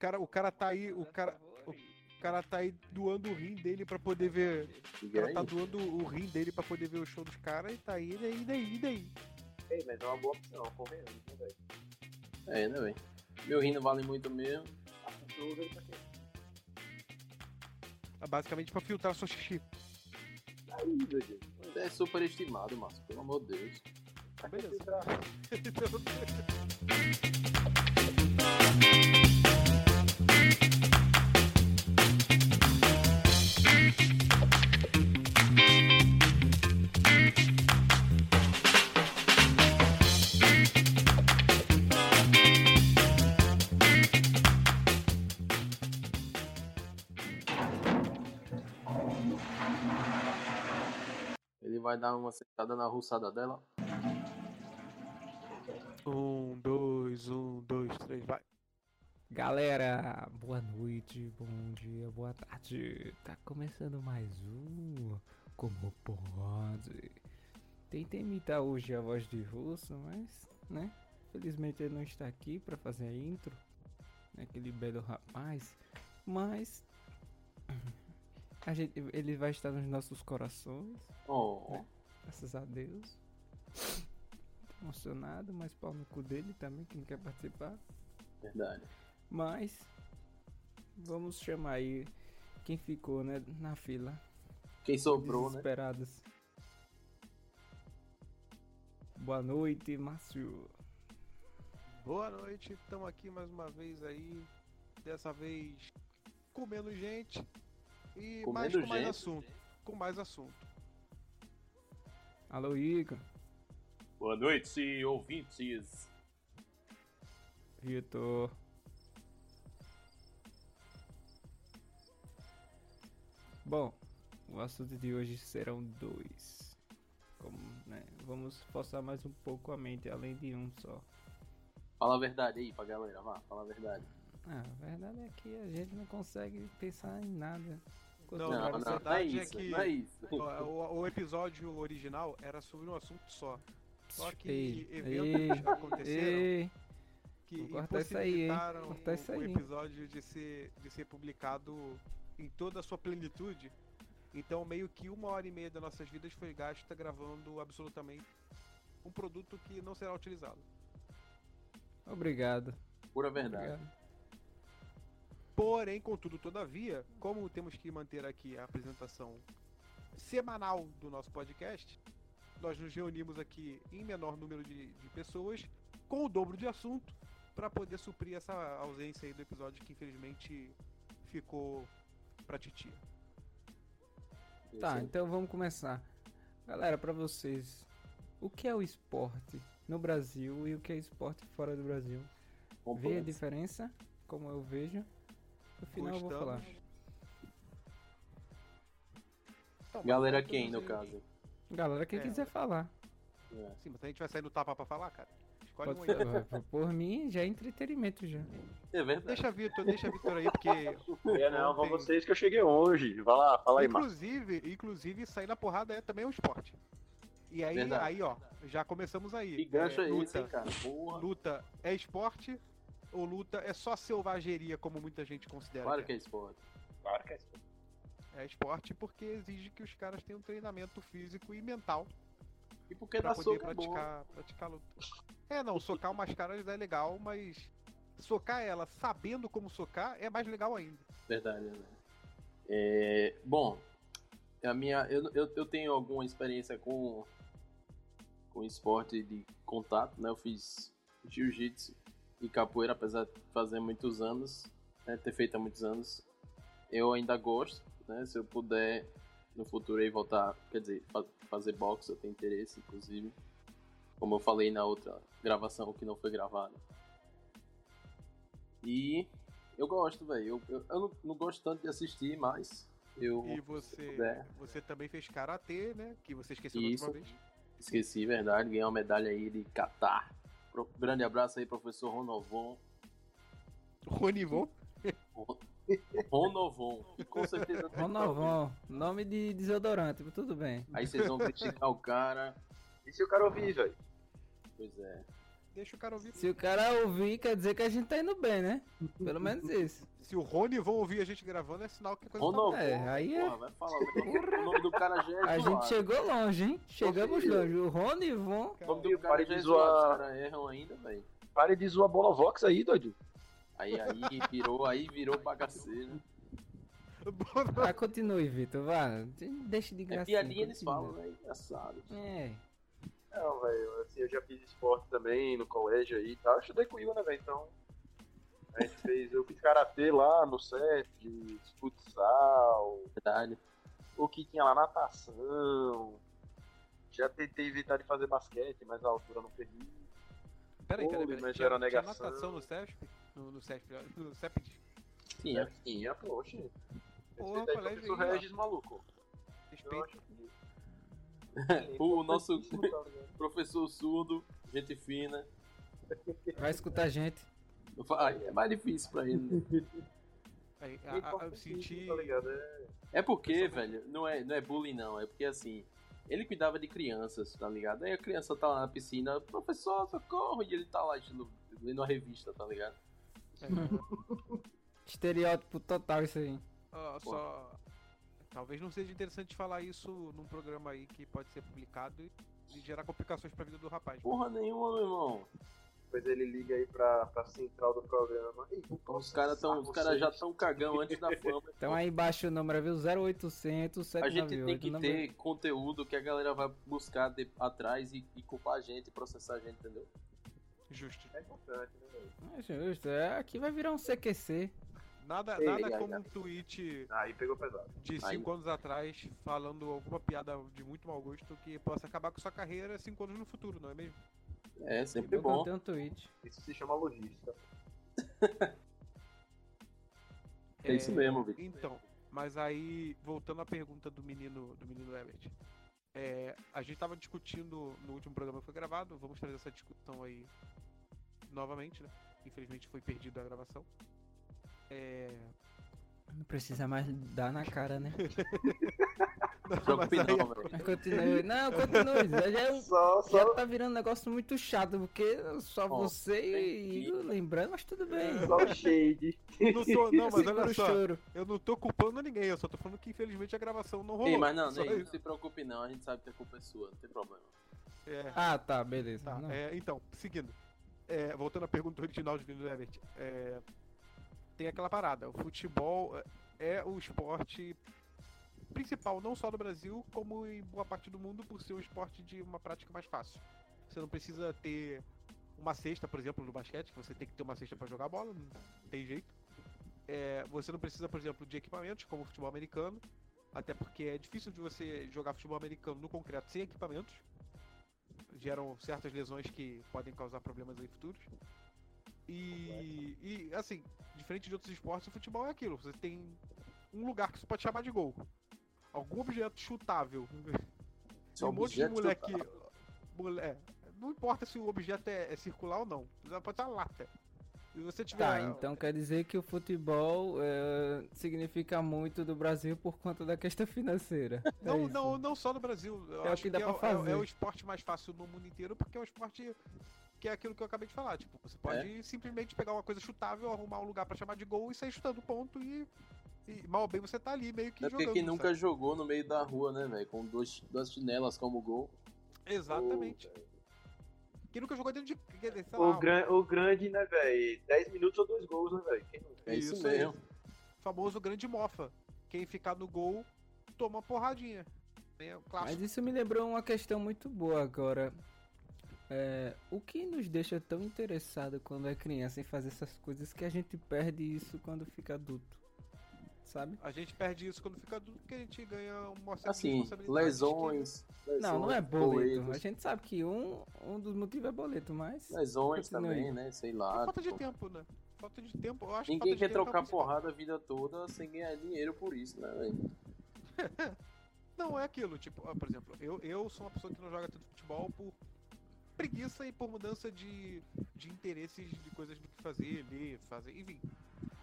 cara, o cara tá aí, o cara, o cara tá aí doando o rim dele pra poder ver. O cara tá aí. doando o rim dele pra poder ver o show dos caras e tá aí, e daí, e daí, e daí. Ei, mas é uma boa opção, convenhamos, né, velho? É, né, velho? Meu rim não vale muito mesmo. Ele pra quê? É basicamente pra filtrar seu xixi. Aí, meu Deus. Mas é super estimado, Márcio, pelo amor de Deus. Pra que Beleza. filtrar? Vai dar uma sentada na ruçada dela. Um, dois, um, dois, três, vai. Galera, boa noite, bom dia, boa tarde. Tá começando mais um Como Pode. Tentei imitar hoje a voz de russo, mas, né? Felizmente ele não está aqui para fazer a intro. né, Aquele belo rapaz. Mas. A gente, ele vai estar nos nossos corações, Oh, graças a Deus. Tô emocionado, mas pau no cu dele também, que não quer participar. verdade. Mas vamos chamar aí quem ficou, né, na fila. Quem sobrou, né? desesperados. Boa noite, Márcio. Boa noite, estamos aqui mais uma vez aí. Dessa vez com menos gente e Com mais com mais gente? assunto. Com mais assunto. Alô, Igor. Boa noite, ouvintes. Vitor. Bom, o assunto de hoje serão dois. Como, né, vamos forçar mais um pouco a mente, além de um só. Fala a verdade aí pra galera, vá, fala a verdade. Ah, a verdade é que a gente não consegue pensar em nada. Não, não, não, verdade não é é isso, que- não é isso. O, o- episódio original era sobre um assunto só. Só que Ei, eventos ei, aconteceram Ei, que cortar isso aí, hein? impossibilitaram Cortar isso o, episódio de ser, de ser publicado em toda a sua plenitude. Então meio que uma hora e meia das nossas vidas foi gasta gravando absolutamente um produto que não será utilizado. obrigado. Pura verdade. obrigado. Porém, contudo, todavia, como temos que manter aqui a apresentação semanal do nosso podcast, nós nos reunimos aqui em menor número de, de pessoas, com o dobro de assunto, para poder suprir essa ausência aí do episódio que infelizmente ficou pra titia. Tá, então vamos começar. Galera, pra vocês, o que é o esporte no Brasil e o que é esporte fora do Brasil? Vê a diferença, como eu vejo. No final eu vou falar. Então, Galera quem, no caso? Galera, quem É. quiser falar. É. Sim, mas a gente vai sair no tapa pra falar, cara. Escolhe Pode um aí. ser. Por mim, já é entretenimento já. É verdade. Deixa Vitor, deixa Vitor aí, porque É, não, vão Ontem- vocês que eu cheguei hoje. Vai lá, fala aí, Marcos. Inclusive, inclusive, sair na porrada é também um esporte. E aí, Verdade. aí, ó, já começamos aí. Que gancho é, esse, luta, hein, cara? Porra. luta é esporte ou luta é só selvageria, como muita gente considera? Claro que que é esporte. Claro que é isso. é. É esporte porque exige que os caras tenham treinamento físico e mental E por que pra dá poder soco é praticar, praticar luta. É, não, socar umas caras é legal, mas socar ela sabendo como socar é mais legal ainda. Verdade, né? É, bom, a minha, eu, eu, eu tenho alguma experiência com, com esporte de contato, né? Eu fiz jiu-jitsu e capoeira, apesar de fazer muitos anos, né? ter feito há muitos anos. Eu ainda gosto, né? Se eu puder no futuro aí voltar, quer dizer, fa- fazer boxe, eu tenho interesse, inclusive. Como eu falei na outra gravação que não foi gravada. E eu gosto, velho. Eu, eu, eu não, não gosto tanto de assistir, mas eu E você, você também fez karatê, né? Que você esqueceu da Isso. última vez. esqueci, verdade. Ganhei uma medalha aí de Catar. Pro- Grande abraço aí, professor Ronovon. Ronivon. Ronovon. Com certeza. tem Ronovão, nome de desodorante, mas tudo bem. Aí vocês vão criticar o cara. E se o cara ouvir, velho? Pois é. Deixa o cara ouvir. Se o cara ouvir, quer dizer que a gente tá indo bem, né? Pelo menos isso. Se o Rony vão ouvir a gente gravando, é sinal que a coisa Ou tá É, aí é- porra, vai falar. O nome do cara já é A gente chegou longe, hein? Chegamos longe. O Rony e Von. O nome do Eu cara parei já é de zoar. Os caras erram ainda, velho. Pare de zoar bola Vox aí, doido. Aí, aí virou, aí virou bagaceiro. Ah, continue, Vitor. Vá. Deixa de É graça. piadinha eles falam, né? Engraçado. É. Não, velho, assim, eu já fiz esporte também no colégio aí e tal. Eu estudei com o Igor, né, velho? Então. A gente fez. Eu fiz karatê lá no set, futsal, Verdade. o que tinha lá natação. Já tentei evitar de fazer basquete, mas a altura não permite. Peraí, peraí, peraí. mas Tinha, era tinha negação. natação no CESP? No, no CESP, no CEPD. Tinha. Tinha, poxa. Porra, Respeita aí, colégio professor ó. Regis, maluco. Eu Respeito. acho que. O nosso Tá professor surdo, gente fina. Vai escutar a gente. É mais difícil pra ele. né? É a- a- eu senti. Tá? É... É porque, velho, não é, não é bullying, não. É porque, assim, ele cuidava de crianças, tá ligado? Aí a criança tá lá na piscina, professor, socorro, e ele tá lá lendo, lendo a revista, tá ligado? é, Estereótipo total isso aí. ó, só. Talvez não seja interessante falar isso num programa aí que pode ser publicado e, e gerar complicações pra vida do rapaz. Porra nenhuma, meu irmão. Depois ele liga aí pra, pra central do programa. Ei, Os caras caras já vocês. tão cagão antes da fama. Então aí embaixo o número, viu? 0800 A gente tem 798. que número- ter conteúdo que a galera vai buscar de- atrás e, e culpar a gente, processar a gente, entendeu? Justo. É importante, né, velho? É justo, é, aqui vai virar um CQC. Nada, Ei, nada como ai. um tweet Aí pegou pesado. de Aí. 5 anos atrás falando alguma piada de muito mau gosto que possa acabar com sua carreira 5 anos no futuro, não é mesmo? É, sempre bom. um tweet. Isso se chama logística. É isso mesmo, Vitor. Então, mas aí, voltando à pergunta do menino do menino Ebert. É, a gente tava discutindo no último programa que foi gravado, vamos trazer essa discussão aí novamente, né? Infelizmente foi perdida a gravação. É, Não precisa mais dar na cara, né? não, mas aí-. Mas continue. Não, continue. Já, é um- Só, já só, tá virando um negócio muito chato, porque só você e que- lembrando, mas tudo bem. só o shade. não tô, não, mas olha só, choro. eu não tô culpando ninguém, eu só tô falando que infelizmente a gravação não rolou. Ei, mas não, Ney, não se preocupe não, a gente sabe que a culpa é sua, não tem problema. É. Ah, tá, beleza. Tá, Não. é, então, seguindo. É, voltando à pergunta original de Vinícius Ebert. é, tem aquela parada. O futebol é é o esporte principal, não só do Brasil, como em boa parte do mundo, por ser um esporte de uma prática mais fácil. Você não precisa ter uma cesta, por exemplo, no basquete, que você tem que ter uma cesta para jogar bola, não tem jeito. É, você não precisa, por exemplo, de equipamentos, como o futebol americano, até porque é difícil de você jogar futebol americano no concreto sem equipamentos geram certas lesões que podem causar problemas aí futuros. E, e assim, diferente de outros esportes, o futebol é aquilo. Você tem um lugar que você pode chamar de gol. Algum objeto chutável. Só um monte de moleque. Mole, é, não importa se o objeto é, é circular ou não. Pode ser uma lata. Se você tiver. Tá, então quer dizer que o futebol é, significa muito do Brasil por conta da questão financeira. É Não, isso. não, não só no Brasil. Eu É o acho que dá é, pra o- é o- fazer. é o esporte mais fácil no mundo inteiro, porque é um esporte que é aquilo que eu acabei de falar. Tipo, você pode simplesmente pegar uma coisa chutável, arrumar um lugar pra chamar de gol e sair chutando ponto e. e mal ou bem você tá ali meio que É porque jogando. quem nunca sabe? jogou no meio da rua, né, velho? Com dois, duas chinelas como gol. Exatamente. Quem nunca jogou dentro de. sei O, lá, gran, o grande, né, velho? 10 minutos ou dois gols, né, velho? Quem nunca? É isso, Isso aí. mesmo. o famoso grande mofa. Quem ficar no gol toma uma porradinha. É Mas isso me lembrou uma questão muito boa agora. É, o que nos deixa tão interessado quando é criança em fazer essas coisas que a gente perde isso quando fica adulto? Sabe? A gente perde isso quando fica adulto porque a gente ganha uma certa Assim, responsabilidade lesões. Não, não é lesões, boleto. boletos. A gente sabe que um, um dos motivos é boleto, mas. Lesões também, né? Sei É lá. falta de tipo, tempo, né? Falta de tempo. Eu acho que Ninguém quer é trocar porrada a vida toda sem ganhar dinheiro por isso, né, velho? Não, é aquilo, tipo, por exemplo, eu, eu sou uma pessoa que não joga tanto futebol por preguiça e por mudança de, de interesses de coisas do que fazer, ler, fazer, enfim.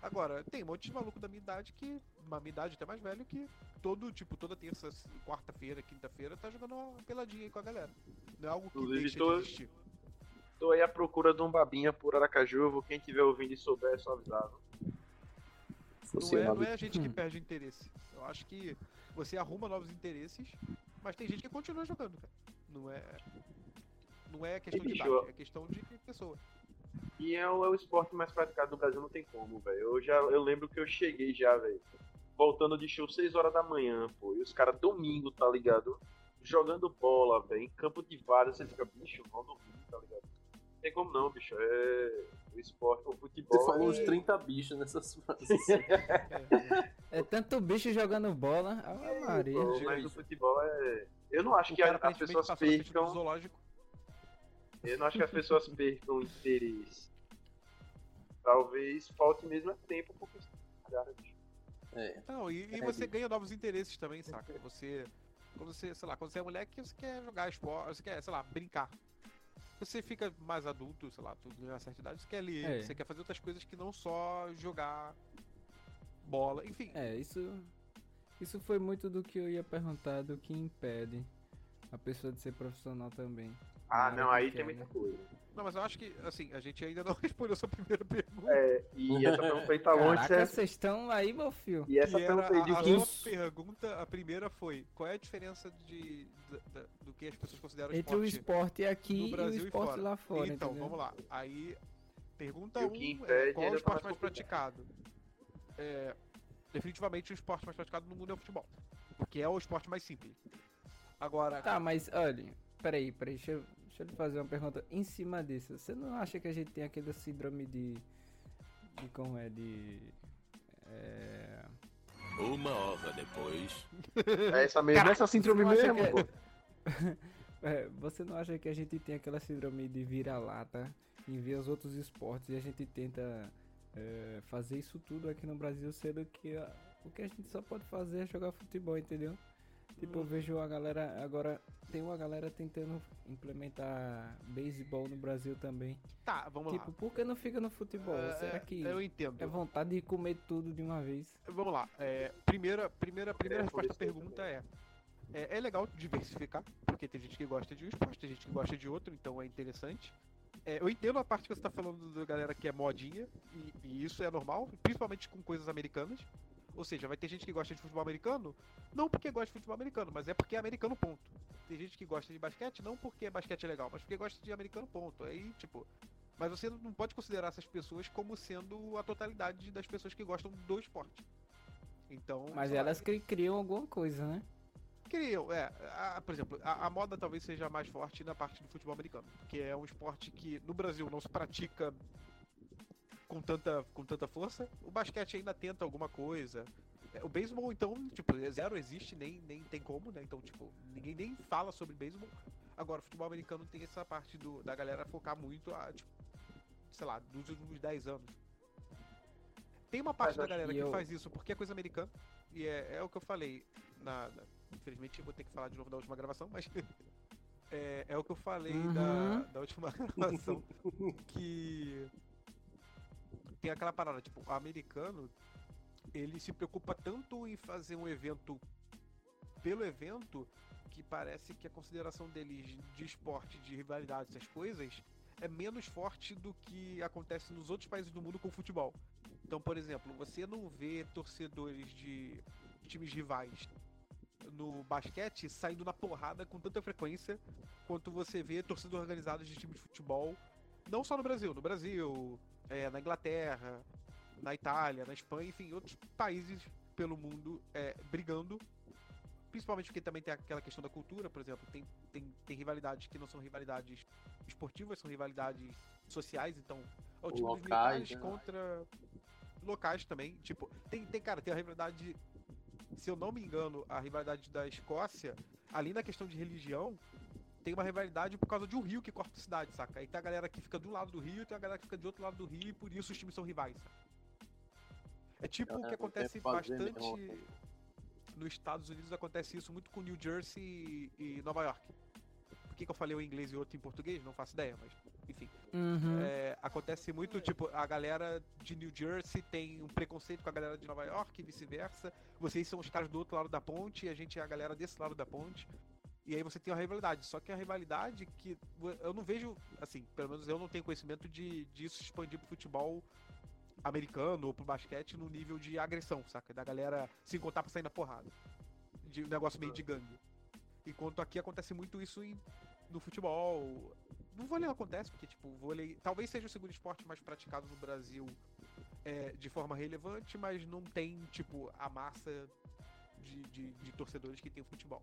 Agora, tem um monte de maluco da minha idade que, uma minha idade até mais velho, que todo, tipo, toda terça, quarta-feira, quinta-feira, tá jogando uma peladinha aí com a galera. Não é algo que Inclusive, deixa tô- de existir. Tô aí à procura de um babinha por Aracaju. Quem tiver ouvindo e souber, é só avisar. viu? Não é, não é a gente que perde interesse. Eu acho que você arruma novos interesses, mas tem gente que continua jogando, cara. Não é. Não é questão de bicho, idade, é questão de pessoa. E é o, é o esporte mais praticado no Brasil, não tem como, velho. Eu já eu lembro que eu cheguei já, velho. Voltando de show 6 horas da manhã, pô. E os caras domingo, tá ligado? Jogando bola, velho. Em campo de vários, você fica, bicho, vão dormir, tá ligado? Não tem como não, bicho. É. O esporte, o futebol. Você falou é... uns 30 bichos nessas frases. É tanto bicho jogando bola. Ah, Maria. Pô, mas o futebol é. Eu não acho O que a- as pessoas do percam. zoológico. Eu não acho que as pessoas percam interesse. Talvez falte mesmo é tempo porque bicho. É. Não, e, e É, você ganha novos interesses também, saca? Você. Quando você, sei lá, quando você é moleque, você quer jogar esporte, você quer, sei lá, brincar. Você fica mais adulto, sei lá, tu ganha uma certa idade, você quer ler, É. você quer fazer outras coisas que não só jogar bola, enfim. É, isso. Isso foi muito do que eu ia perguntar do que impede a pessoa de ser profissional também. Ah, não, área aí tem muita coisa. Não, mas eu acho que, assim, a gente ainda não respondeu a sua primeira pergunta. É, e essa pergunta aí tá longe, Caraca, vocês estão aí, meu filho. E essa pergunta aí de a, a sua pergunta, a primeira foi, qual é a diferença de, da- da- do que as pessoas consideram Entre o esporte esporte aqui no e o Brasil e esporte fora? lá fora. então, entendeu? vamos lá. Aí, pergunta E o 1 que é, qual é o tá esporte mais mais praticado? É, definitivamente o esporte mais praticado no mundo é o futebol. Porque é o esporte mais simples. Agora, Tá, mas olha, peraí, peraí, deixa eu, deixa eu lhe fazer uma pergunta em cima disso. Você não acha que a gente tem aquela síndrome de. de como é? De. É. Uma hora depois. É essa mesmo, essa síndrome mesmo, que é- é, você não acha que a gente tem aquela síndrome de vira-lata em ver os outros esportes e a gente tenta é, fazer isso tudo aqui no Brasil, sendo que a- o que a gente só pode fazer é jogar futebol, entendeu? Tipo, eu vejo a galera. Agora, tem uma galera tentando implementar beisebol no Brasil também. tá, vamos tipo, lá. por que não fica no futebol? É, Será que Eu entendo. é vontade de comer tudo de uma vez? Vamos lá. É, primeira, primeira, primeira É, resposta à pergunta é, é. É legal diversificar, porque tem gente que gosta de um esporte, tem gente que gosta de outro, então é interessante. É, eu entendo a parte que você tá falando da galera que é modinha, e, e isso é normal, principalmente com coisas americanas. Ou seja, vai ter gente que gosta de futebol americano, não porque gosta de futebol americano, mas é porque é americano, ponto. Tem gente que gosta de basquete, não porque basquete é legal, mas porque gosta de americano, ponto. Aí, tipo. Mas você não pode considerar essas pessoas como sendo a totalidade das pessoas que gostam do esporte. Então. Mas elas cri- criam alguma coisa, né? Criam, é. a- por exemplo, a, a moda talvez seja mais forte na parte do futebol americano, que é um esporte que no Brasil não se pratica com tanta, com tanta força. O basquete ainda tenta alguma coisa. É, O beisebol, então, tipo, zero existe, nem, nem tem como, né? Então, tipo, ninguém nem fala sobre beisebol. Agora, o futebol americano tem essa parte do, da galera focar muito, a, tipo, sei lá, dos últimos 10 anos. Tem uma parte da galera que que eu- faz isso porque é coisa americana. E é, é o que eu falei. Na, na- infelizmente, eu vou ter que falar de novo da última gravação, mas. é, é o que eu falei da, Uhum. da última gravação. que. Tem aquela parada, tipo, o americano. Ele se preocupa tanto em fazer um evento pelo evento que parece que a consideração deles de esporte, de rivalidade, essas coisas, é menos forte do que acontece nos outros países do mundo com o futebol. Então, por exemplo, você não vê torcedores de times rivais no basquete saindo na porrada com tanta frequência quanto você vê torcedores organizados de times de futebol, não só no Brasil, no Brasil, é, na Inglaterra, na Itália, na Espanha, enfim, outros países pelo mundo é, brigando. Principalmente porque também tem aquela questão da cultura, por exemplo, tem, tem, tem rivalidades que não são rivalidades esportivas, são rivalidades sociais, então é o time dos Locais, militares né? contra locais também. Tipo, tem, tem, cara, tem a rivalidade. Se eu não me engano, a rivalidade da Escócia, ali na questão de religião, tem uma rivalidade por causa de um rio que corta a cidade, saca? Aí tem a galera que fica de um lado do rio e tem a galera que fica de outro lado do rio e por isso os times são rivais, saca? É tipo o que É, acontece é bastante mesmo. nos Estados Unidos, acontece isso muito com New Jersey e, e Nova York. Por que, que eu falei um em inglês e outro em português? Não faço ideia, mas enfim. Uhum. É, acontece muito, tipo, a galera de New Jersey tem um preconceito com a galera de Nova York e vice-versa. Vocês são os caras do outro lado da ponte e a gente é a galera desse lado da ponte. E aí você tem uma rivalidade. Só que a rivalidade que eu não vejo, assim, pelo menos eu não tenho conhecimento de disso expandir pro futebol americano ou pro basquete no nível de agressão, saca? Da galera se encontrar pra sair na porrada. De um negócio meio de gangue. Enquanto aqui acontece muito isso em, no futebol. No vôlei não acontece, porque, tipo, vôlei talvez seja o segundo esporte mais praticado no Brasil é, de forma relevante, mas não tem, tipo, a massa de, de, de torcedores que tem o futebol.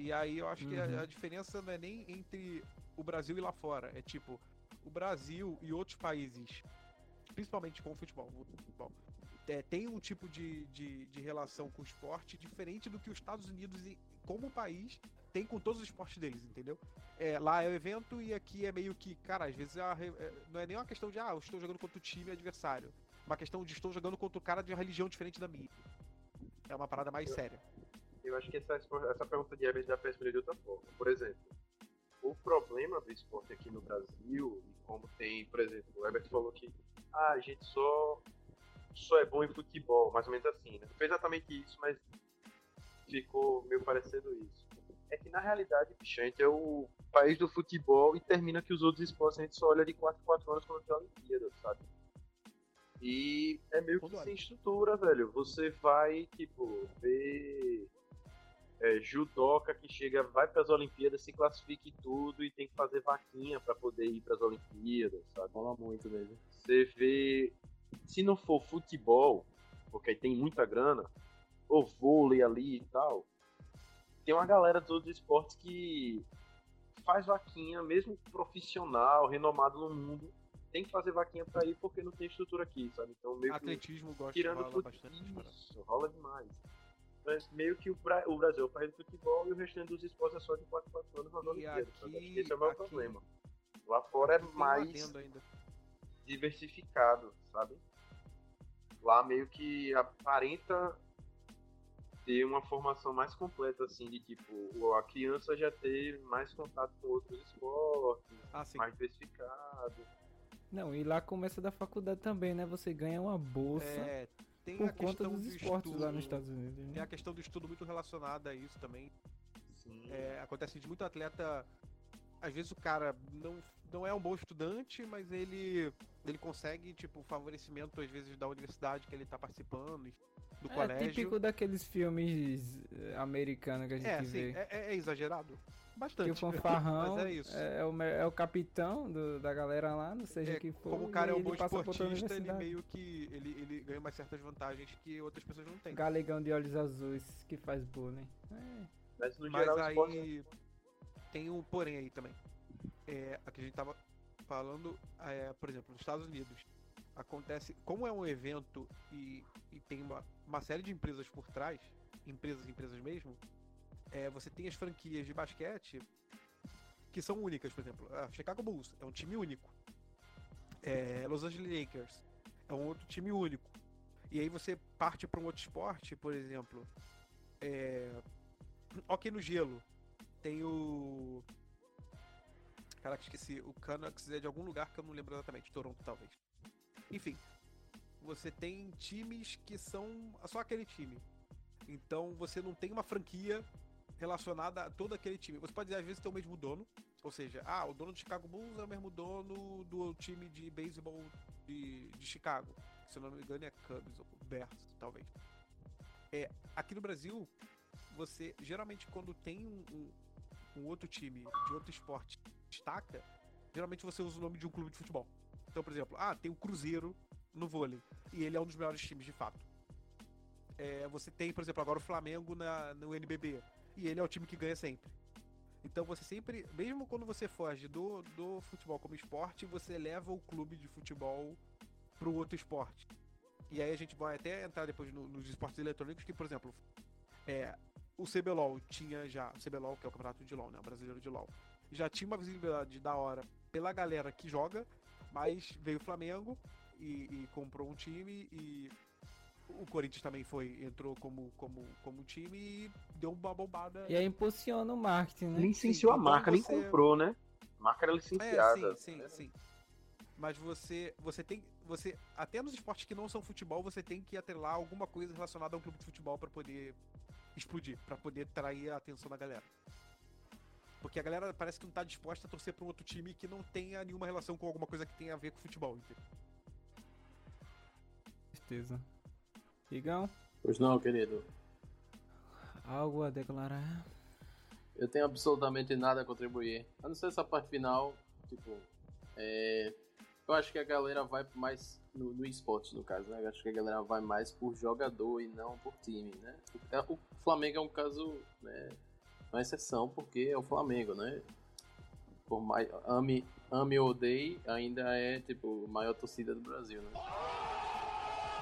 E aí eu acho uhum. que a, a, diferença não é nem entre o Brasil e lá fora. É tipo, o Brasil e outros países, principalmente com o futebol, futebol é, tem um tipo de, de, de, relação com o esporte diferente do que os Estados Unidos, como país, tem com todos os esportes deles, entendeu? É, lá é o evento e aqui é meio que, cara, às vezes é, é, não é nem uma questão de, ah, eu estou jogando contra o time adversário. É uma questão de estou jogando contra o cara de uma religião diferente da minha. É uma parada mais séria. Eu acho que essa, essa pergunta de Everett dá pra responder de outra forma. Por exemplo, o problema do esporte aqui no Brasil, como tem, por exemplo, o Herbert falou que ah, a gente só, só é bom em futebol, mais ou menos assim, né? Não foi exatamente isso, mas ficou meio parecendo isso. É que na realidade, bicho, a gente é o país do futebol e termina que os outros esportes a gente só olha de 4 em 4 anos quando tem a Olimpíada, sabe? E é meio que sem estrutura, velho. Você vai, tipo, ver é, judoca que chega, vai para as Olimpíadas, se classifica e tudo e tem que fazer vaquinha para poder ir para as Olimpíadas, sabe? Fala muito mesmo. Você vê, se não for futebol, porque aí tem muita grana, ou vôlei ali e tal, tem uma galera dos outros esportes que faz vaquinha, mesmo profissional, renomado no mundo, tem que fazer vaquinha para ir porque não tem estrutura aqui, sabe? Então meio Atletismo que, gosta tirando rola bastante. Isso, rola demais mas meio que o, Bra o Brasil é o país do futebol e o restante dos esportes é só de 4 4 anos nas Olimpíadas. Aqui, esse é o meu aqui, problema. Lá fora é mais diversificado, sabe? Lá meio que aparenta ter uma formação mais completa, assim, de tipo, a criança já ter mais contato com outros esportes, ah, mais diversificado. Não, e lá começa da faculdade também, né? Você ganha uma bolsa. É, tem por a conta dos do esportes estudo, lá nos Estados Unidos. Né? Tem a questão do estudo muito relacionada a isso também. É, acontece de muito atleta. Às vezes o cara não, não é um bom estudante, mas ele, ele consegue, tipo, favorecimento, às vezes, da universidade que ele tá participando, do é, colégio. É típico daqueles filmes eh, americanos que a gente é, vê. Sim, é, é exagerado. Bastante. Que o fanfarrão é, isso. É, o, é o capitão do, da galera lá, não seja é, que for. Como o cara é um bom esportista, ele meio que ele, ele ganha umas certas vantagens que outras pessoas não têm. Galegão de olhos azuis que faz bullying. É. Mas no Mas geral, aí esporte... tem um porém aí também. É, aqui a gente tava falando, é, por exemplo, nos Estados Unidos. Acontece, como é um evento e, e tem uma, uma série de empresas por trás, empresas, empresas mesmo, é, você tem as franquias de basquete que são únicas, por exemplo, a Chicago Bulls é um time único. É, Los Angeles Lakers é um outro time único. E aí você parte para um outro esporte, por exemplo, é, ok no gelo, tem o Caraca, esqueci. O Canucks é de algum lugar que eu não lembro exatamente. Toronto, talvez. Enfim. Você tem times que são só aquele time. Então você não tem uma franquia relacionada a todo aquele time. Você pode, às vezes, ter o mesmo dono, ou seja, ah, o dono do Chicago Bulls é o mesmo dono do time de beisebol de, de Chicago. Se eu não me engano, é Cubs ou Bears, talvez. É, aqui no Brasil, você geralmente quando tem um, um, um outro time de outro esporte destaca, geralmente você usa o nome de um clube de futebol. Então, por exemplo, ah, tem o Cruzeiro no vôlei e ele é um dos melhores times de fato. É, você tem, por exemplo, agora o Flamengo na, no NBB e ele é o time que ganha sempre. Então você sempre, mesmo quando você foge do, do futebol como esporte, você leva o clube de futebol pro outro esporte. E aí a gente vai até entrar depois no, nos esportes eletrônicos, que, por exemplo, é, o CBLOL tinha já, o CBLOL, que é o campeonato de LOL, né, o brasileiro de LOL, já tinha uma visibilidade da hora pela galera que joga, mas veio o Flamengo e, e comprou um time e o Corinthians também foi, entrou como, como, como time e deu uma bombada. E aí impulsiona o marketing, né? Licenciou a então marca, você... nem comprou, né? A marca era licenciada. É, sim, sim, sim. Mas você, você tem, você até nos esportes que não são futebol, você tem que atrelar alguma coisa relacionada a um clube de futebol para poder explodir, pra poder trair a atenção da galera. Porque a galera parece que não tá disposta a torcer pra um outro time que não tenha nenhuma relação com alguma coisa que tenha a ver com futebol, entendeu? certeza. Igão, Pois não, querido. algo a declarar? Eu tenho absolutamente nada a contribuir. A não ser essa parte final, tipo. É... Eu acho que a galera vai mais no, no esporte, no caso, né? Eu acho que a galera vai mais por jogador e não por time, né? O, o Flamengo é um caso, né? Uma exceção, porque é o Flamengo, né? Por mais. Ame, ame ou odeie, ainda é, tipo, a maior torcida do Brasil, né?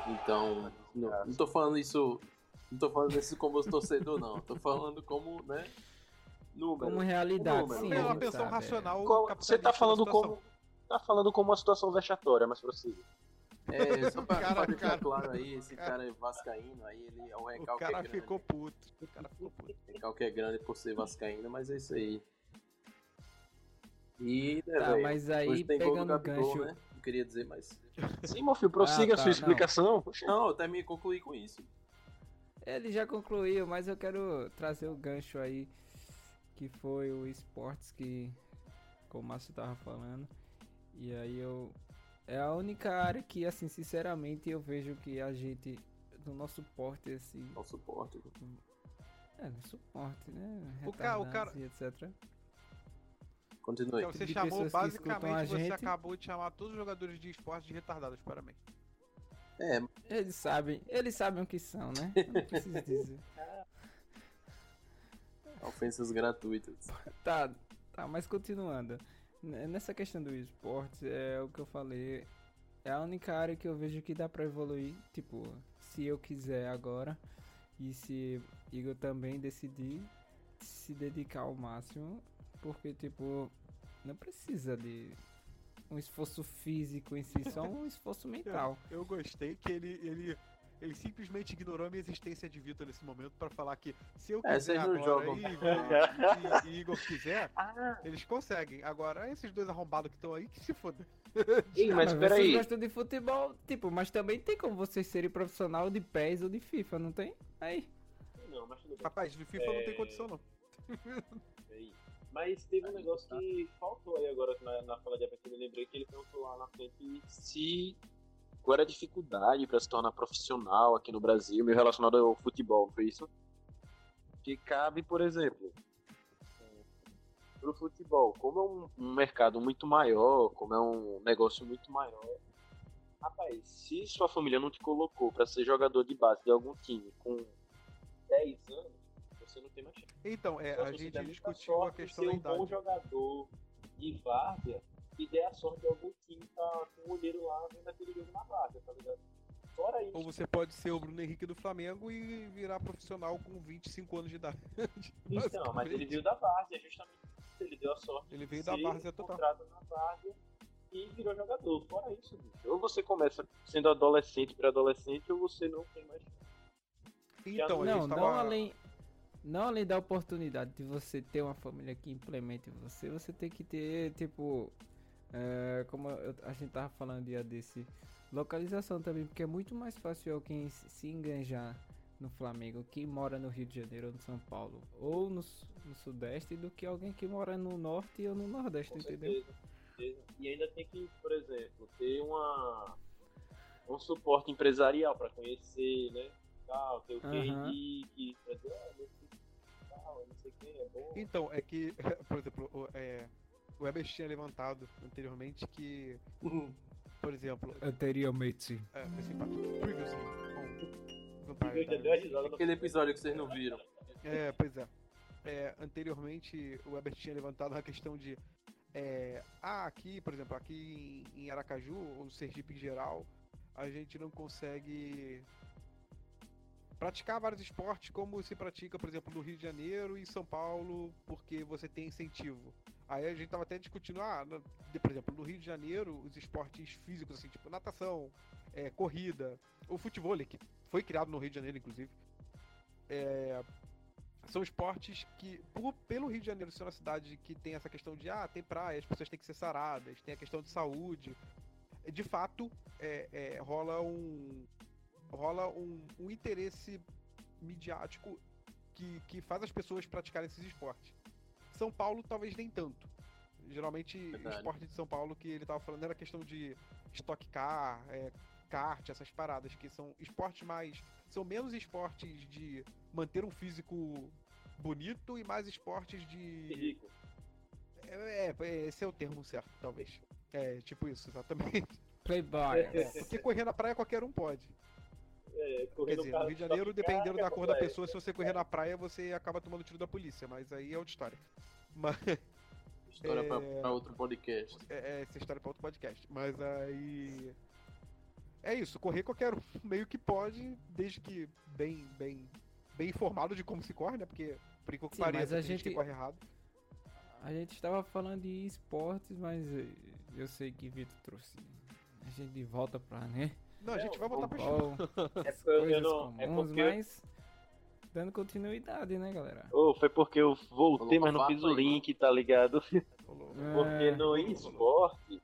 Então, não, não tô falando isso. Não tô falando isso como torcedor, não. Tô falando como, né? Número. Como realidade, número. sim. é uma pensão sabe, é. racional. Qual- você tá falando como. Tá falando como uma situação vexatória, mas prossiga. É, só pra, Cara, pra deixar cara, claro aí, esse cara é vascaíno, aí ele é um O recalque cara é grande. ficou puto. O cara ficou puto. Recalque é grande por ser vascaíno, mas é isso aí. E, né, Tá, velho, mas aí pegando o gancho. né? Não queria dizer, mas... Sim, meu filho, prossiga Ah, a tá, sua não. explicação. Não, eu terminei concluir com isso. Ele já concluiu, mas eu quero trazer o gancho aí, que foi o esportes que, como o Márcio tava falando, e aí eu... É a única área que, assim, sinceramente, eu vejo que a gente, do nosso porte, assim, Ao suporte. é, no suporte, né, O ca- o cara- etc. Continue. Então, você de chamou, basicamente, você gente. acabou de chamar todos os jogadores de esporte de retardados, parabéns. É, Eles sabem, eles sabem o que são, né? Eu Não preciso dizer. ofensas gratuitas. Tá, tá, mas continuando. Nessa questão do esporte, é o que eu falei. É a única área que eu vejo que dá pra evoluir. Tipo, se eu quiser agora. E se Igor também decidir se dedicar ao máximo. Porque, tipo, não precisa de um esforço físico em si, só um esforço mental. Eu gostei que ele, ele, ele simplesmente ignorou a minha existência de Vitor nesse momento pra falar que se eu É, quiser vocês não agora e, Igor- e- e Igor quiser, Ah, eles conseguem. Agora, esses dois arrombados que estão aí, que se foda. Ei, mas vocês peraí. gostam de futebol, tipo, mas também tem como vocês serem profissional de PES ou de FIFA, não tem? Aí. Não, mas tudo bem. Rapaz, de FIFA não tem É. condição, não. Aí. Mas teve um negócio que faltou aí agora na, na fala de Epic, eu me lembrei que ele perguntou lá na frente se qual era a dificuldade para se tornar profissional aqui no Brasil, meio relacionado ao futebol, foi isso? Que cabe, por exemplo, pro futebol, como é um, um mercado muito maior, como é um negócio muito maior, rapaz, se sua família não te colocou para ser jogador de base de algum time com 10 anos, você não tem mais chance. Então, é, Só a gente discutiu a questão ser da um bom idade. jogador de várzea e der a sorte de algum time tá com o olheiro lá vendo aquele jogo na várzea, tá ligado? Fora isso, Ou você pode ser o Bruno Henrique do Flamengo e virar profissional com 25 anos de idade. então, mas ele veio da várzea, justamente isso, ele deu a sorte Ele de veio da ser várzea total. encontrado na várzea e virou jogador. Fora isso, bicho. Ou você começa sendo adolescente para adolescente ou você não tem mais Então, não, não tava... além. Não além da oportunidade de você ter uma família que implemente você, você tem que ter, tipo. É, como eu- a gente tava falando dia desse. Localização também, porque é muito mais fácil alguém se se enganjar no Flamengo que mora no Rio de Janeiro ou no São Paulo, ou no, no Sudeste, do que alguém que mora no Norte ou no Nordeste, Com entendeu? certeza. E ainda tem que, por exemplo, ter uma um suporte empresarial para conhecer, né? Tal, ter o Aham. QI, que pra dizer, ah, tal, não sei o que, é bom. Então, é que, por exemplo, é, o Weber tinha levantado anteriormente que, por exemplo, Anteriormente. é, impacto previously Vampire uma Diaries. risada no Aquele episódio que vocês não viram. É, pois é. É, Anteriormente, o Weber tinha levantado a questão de. é, ah, aqui, por exemplo, aqui em em Aracaju, ou no Sergipe em geral, a gente não consegue praticar vários esportes como se pratica, por exemplo, no Rio de Janeiro e em São Paulo, porque você tem incentivo. Aí a gente tava até discutindo, ah, no- por exemplo, no Rio de Janeiro, os esportes físicos, assim, tipo natação, é, corrida, o futebol, que foi criado no Rio de Janeiro, inclusive, é, são esportes que, por- pelo Rio de Janeiro ser uma cidade que tem essa questão de, ah, tem praia, as pessoas têm que ser saradas, tem a questão de saúde, de fato, é, é, rola um rola um, um interesse midiático que, que faz as pessoas praticarem esses esportes. São Paulo, talvez nem tanto. Geralmente, o Verdade. esporte de São Paulo que ele tava falando era questão de stock car, é, kart, essas paradas, que são esportes mais. São menos esportes de manter um físico bonito e mais esportes de. Rico. É, é, esse é o termo certo, talvez. É, tipo isso, exatamente. Playboy. Porque correr na praia qualquer um pode. É, Quer dizer, no Rio de Janeiro, dependendo é da cor da pessoa, se você correr na praia, você acaba tomando tiro da polícia, mas aí é outra história. Mas História pra, É. pra outro podcast. é, é essa história para outro podcast. Mas aí. É isso, correr qualquer um meio que pode, desde que bem, bem, bem informado de como se corre, né? Porque, por que Sim, pareça, mas a gente que gente- corre errado. A gente estava falando de esportes, mas eu sei que Vitor trouxe. A gente volta pra, né? Não, a gente vai voltar pra Futebol, É as porque eu não- é porque- mas dando continuidade, né, galera? Ô, foi porque eu voltei, Colocou mas não fiz o link, tá ligado? Porque É, no esporte,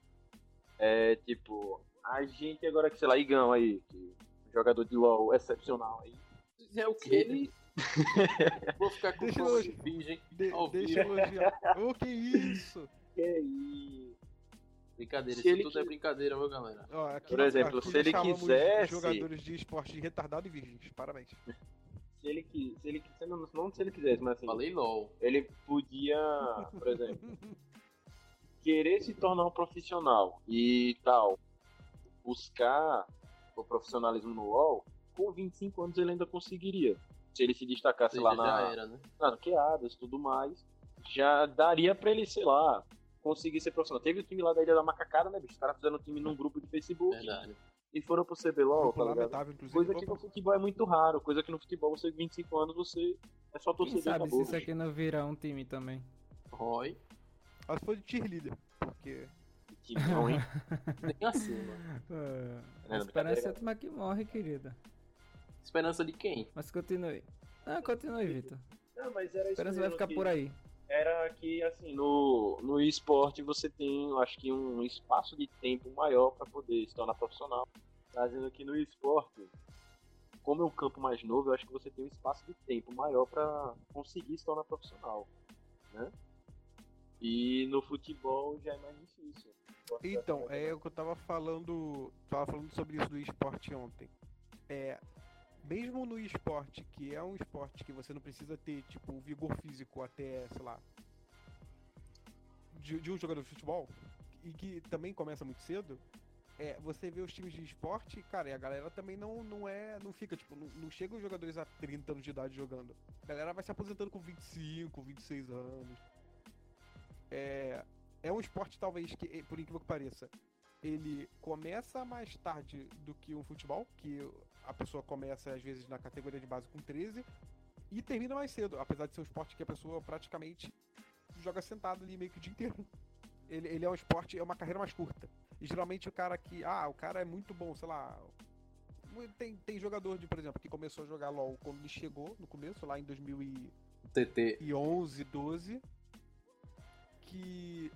é tipo, a gente agora que, sei lá, Igão aí, que jogador de LOL excepcional aí. É o quê? ele, Vou ficar com Deixa de virgem. De- deixa eu elogiar. Ô, que isso? que é isso? Brincadeira, Se isso ele tudo é qui- brincadeira, viu, galera? Ó, aqui Por exemplo, aqui se ele quisesse- jogadores de esporte de retardado e virgens. Parabéns. Se ele, qui- se ele, se não, não se ele quisesse, mas assim, Falei LOL. ele podia, por exemplo, querer se tornar um profissional e tal, buscar o profissionalismo no LoL, com 25 anos ele ainda conseguiria. Se ele se destacasse lá na, já era, né? na ranqueadas e tudo mais, já daria pra ele, sei lá, conseguir ser profissional. Teve o time lá da Ilha da Macacada, né, bicho? Os caras fizeram um time num grupo de Facebook Verdade. e foram pro CBLOL, tá ligado? lamentável, inclusive. Coisa que no futebol é muito raro, coisa que no futebol você com 25 anos você é só Quem torcedor e sabe se isso aqui não virar um time também. Roy. Mas foi de cheerleader. Porque. Que não, hein? Nem assim, mano. Não, a esperança é a última que morre, querida. Esperança de quem? Mas continue. Ah, continue, Vitor. Não, mas era esperança vai ficar por aí. Era que, assim, no, no esporte você tem, acho que, um espaço de tempo maior para poder se tornar profissional. Trazendo aqui no esporte, como é um campo mais novo, eu acho que você tem um espaço de tempo maior para conseguir se tornar profissional, né? E no futebol já é mais difícil. Então, é o que eu tava falando. Tava falando sobre isso do esporte ontem. É. Mesmo no esporte, que é um esporte que você não precisa ter, tipo, vigor físico até, sei lá. De, de um jogador de futebol, e que também começa muito cedo, é, você vê os times de esporte, cara, e a galera também não, não é. Não fica, tipo, não, não chega os jogadores a 30 anos de idade jogando. A galera vai se aposentando com 25, 26 anos. É, é um esporte, talvez, que, por incrível que pareça, ele começa mais tarde do que um futebol, que a pessoa começa, às vezes, na categoria de base com 13, e termina mais cedo, apesar de ser um esporte que a pessoa praticamente joga sentado ali meio que o dia inteiro. Ele, ele é um esporte, é uma carreira mais curta. E geralmente o cara que. Ah, o cara é muito bom, sei lá. Tem, tem jogador, de, por exemplo, que começou a jogar LOL quando ele chegou no começo, lá em 2000 e TT. e 11, 12, que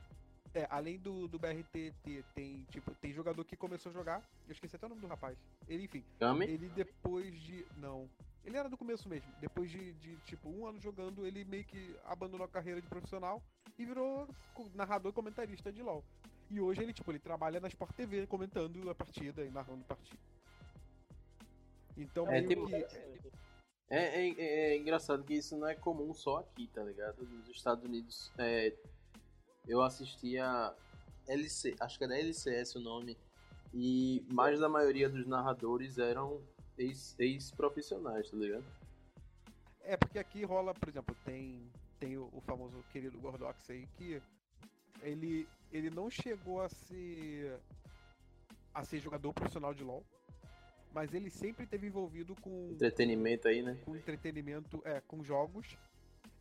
é, além do, do BRTT, tem tipo, tem jogador que começou a jogar, eu esqueci até o nome do rapaz. Ele, enfim, Kami? ele depois de, não, ele era do começo mesmo, depois de, de tipo um ano jogando, ele meio que abandonou a carreira de profissional e virou narrador e comentarista de LoL. E hoje ele, tipo, ele trabalha na Sport TV comentando a partida e narrando a partida. Então, É, meio tipo- que É, é, é engraçado que isso não é comum só aqui, tá ligado? Nos Estados Unidos, é, eu assistia LC, acho que da LCS o nome, e mais da maioria dos narradores eram ex- ex-profissionais, tá ligado? É, porque aqui rola, por exemplo, tem, tem o, o famoso querido Gordox aí que ele, ele não chegou a ser a ser jogador profissional de LoL, mas ele sempre teve envolvido com, Entretenimento aí, né? com entretenimento, é, com jogos.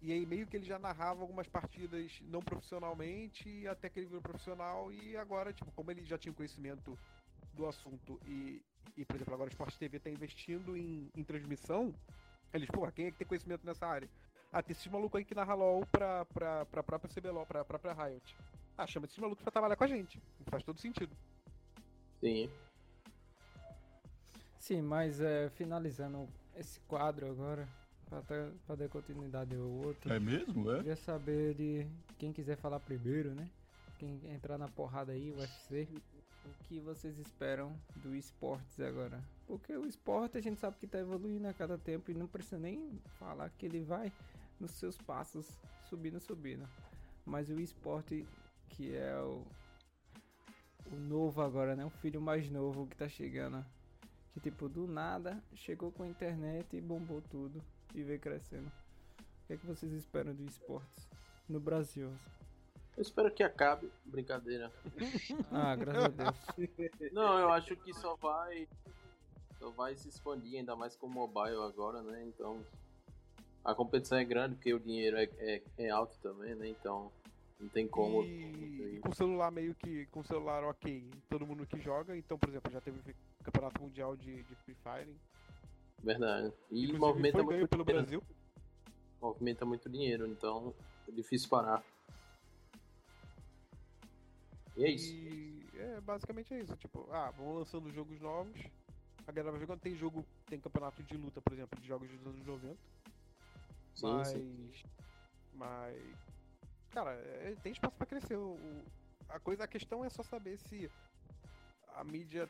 E aí meio que ele já narrava algumas partidas não profissionalmente, até que ele virou profissional e agora, tipo, como ele já tinha conhecimento do assunto e, e por exemplo, agora o Sport TV tá investindo em, em transmissão, eles, pô, quem é que tem conhecimento nessa área? Ah, tem esses malucos aí que narra LOL pra, pra, pra própria CBLOL, pra própria Riot. Ah, chama esses malucos pra trabalhar com a gente. Faz todo sentido. Sim. Sim, mas é, finalizando esse quadro agora, pra, ter- pra dar continuidade ao outro. É mesmo? É? Queria saber de quem quiser falar primeiro, né? Quem entrar na porrada aí, UFC. O que vocês esperam do esportes agora? Porque o esporte a gente sabe que tá evoluindo a cada tempo e não precisa nem falar que ele vai nos seus passos, subindo, subindo. Mas o esporte, que é o, o novo agora, né? O filho mais novo que tá chegando. Que tipo, do nada, chegou com a internet e bombou tudo e veio crescendo. O que é que vocês esperam do esportes no Brasil? Eu espero que acabe. Brincadeira. Ah, graças a Deus. Não, eu acho que só vai. Só vai se expandir, ainda mais com o mobile agora, né? Então. A competição é grande porque o dinheiro é, é, é alto também, né? Então. Não tem como. E, e com o celular meio que. Com o celular ok, todo mundo que joga. Então, por exemplo, já teve campeonato mundial de, de Free Fire. Verdade. E Inclusive, movimenta muito pelo dinheiro. Brasil. Movimenta muito dinheiro, então é difícil parar. E é isso. E é, basicamente é isso. Tipo, ah, vão lançando jogos novos. A galera vai jogando. Tem jogo, tem campeonato de luta, por exemplo, de jogos dos anos 90. Sim, mas. sim. Mas. Cara, é- tem espaço pra crescer. O- a, coisa, a questão é só saber se a mídia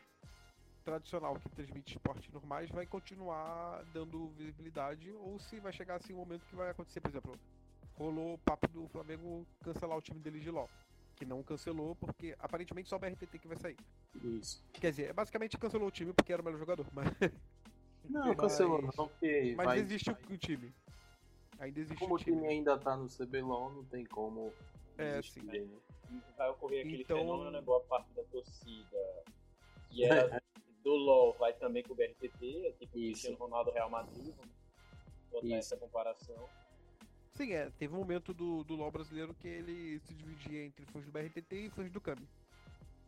tradicional que transmite esportes normais vai continuar dando visibilidade ou se vai chegar assim um momento que vai acontecer, por exemplo, rolou o papo do Flamengo cancelar o time dele de LoL, que não cancelou porque aparentemente só o BRTT que vai sair. Isso. Quer dizer, é basicamente cancelou o time porque era o melhor jogador, mas, Não, cancelou não, porque mas vai, existe vai- o, time. Ainda existe como o o time time. ainda tá no CBLOL, não tem como É, sim. dele. vai ocorrer aquele Então- fenômeno, né? Boa parte da torcida que era do LoL vai também pro BRTT, tipo o Isso. Cristiano Ronaldo Real Madrid, vamos botar Isso. essa comparação. Sim, é. Teve um momento do, do LoL brasileiro que ele se dividia entre fãs do BRTT e fãs do Kami.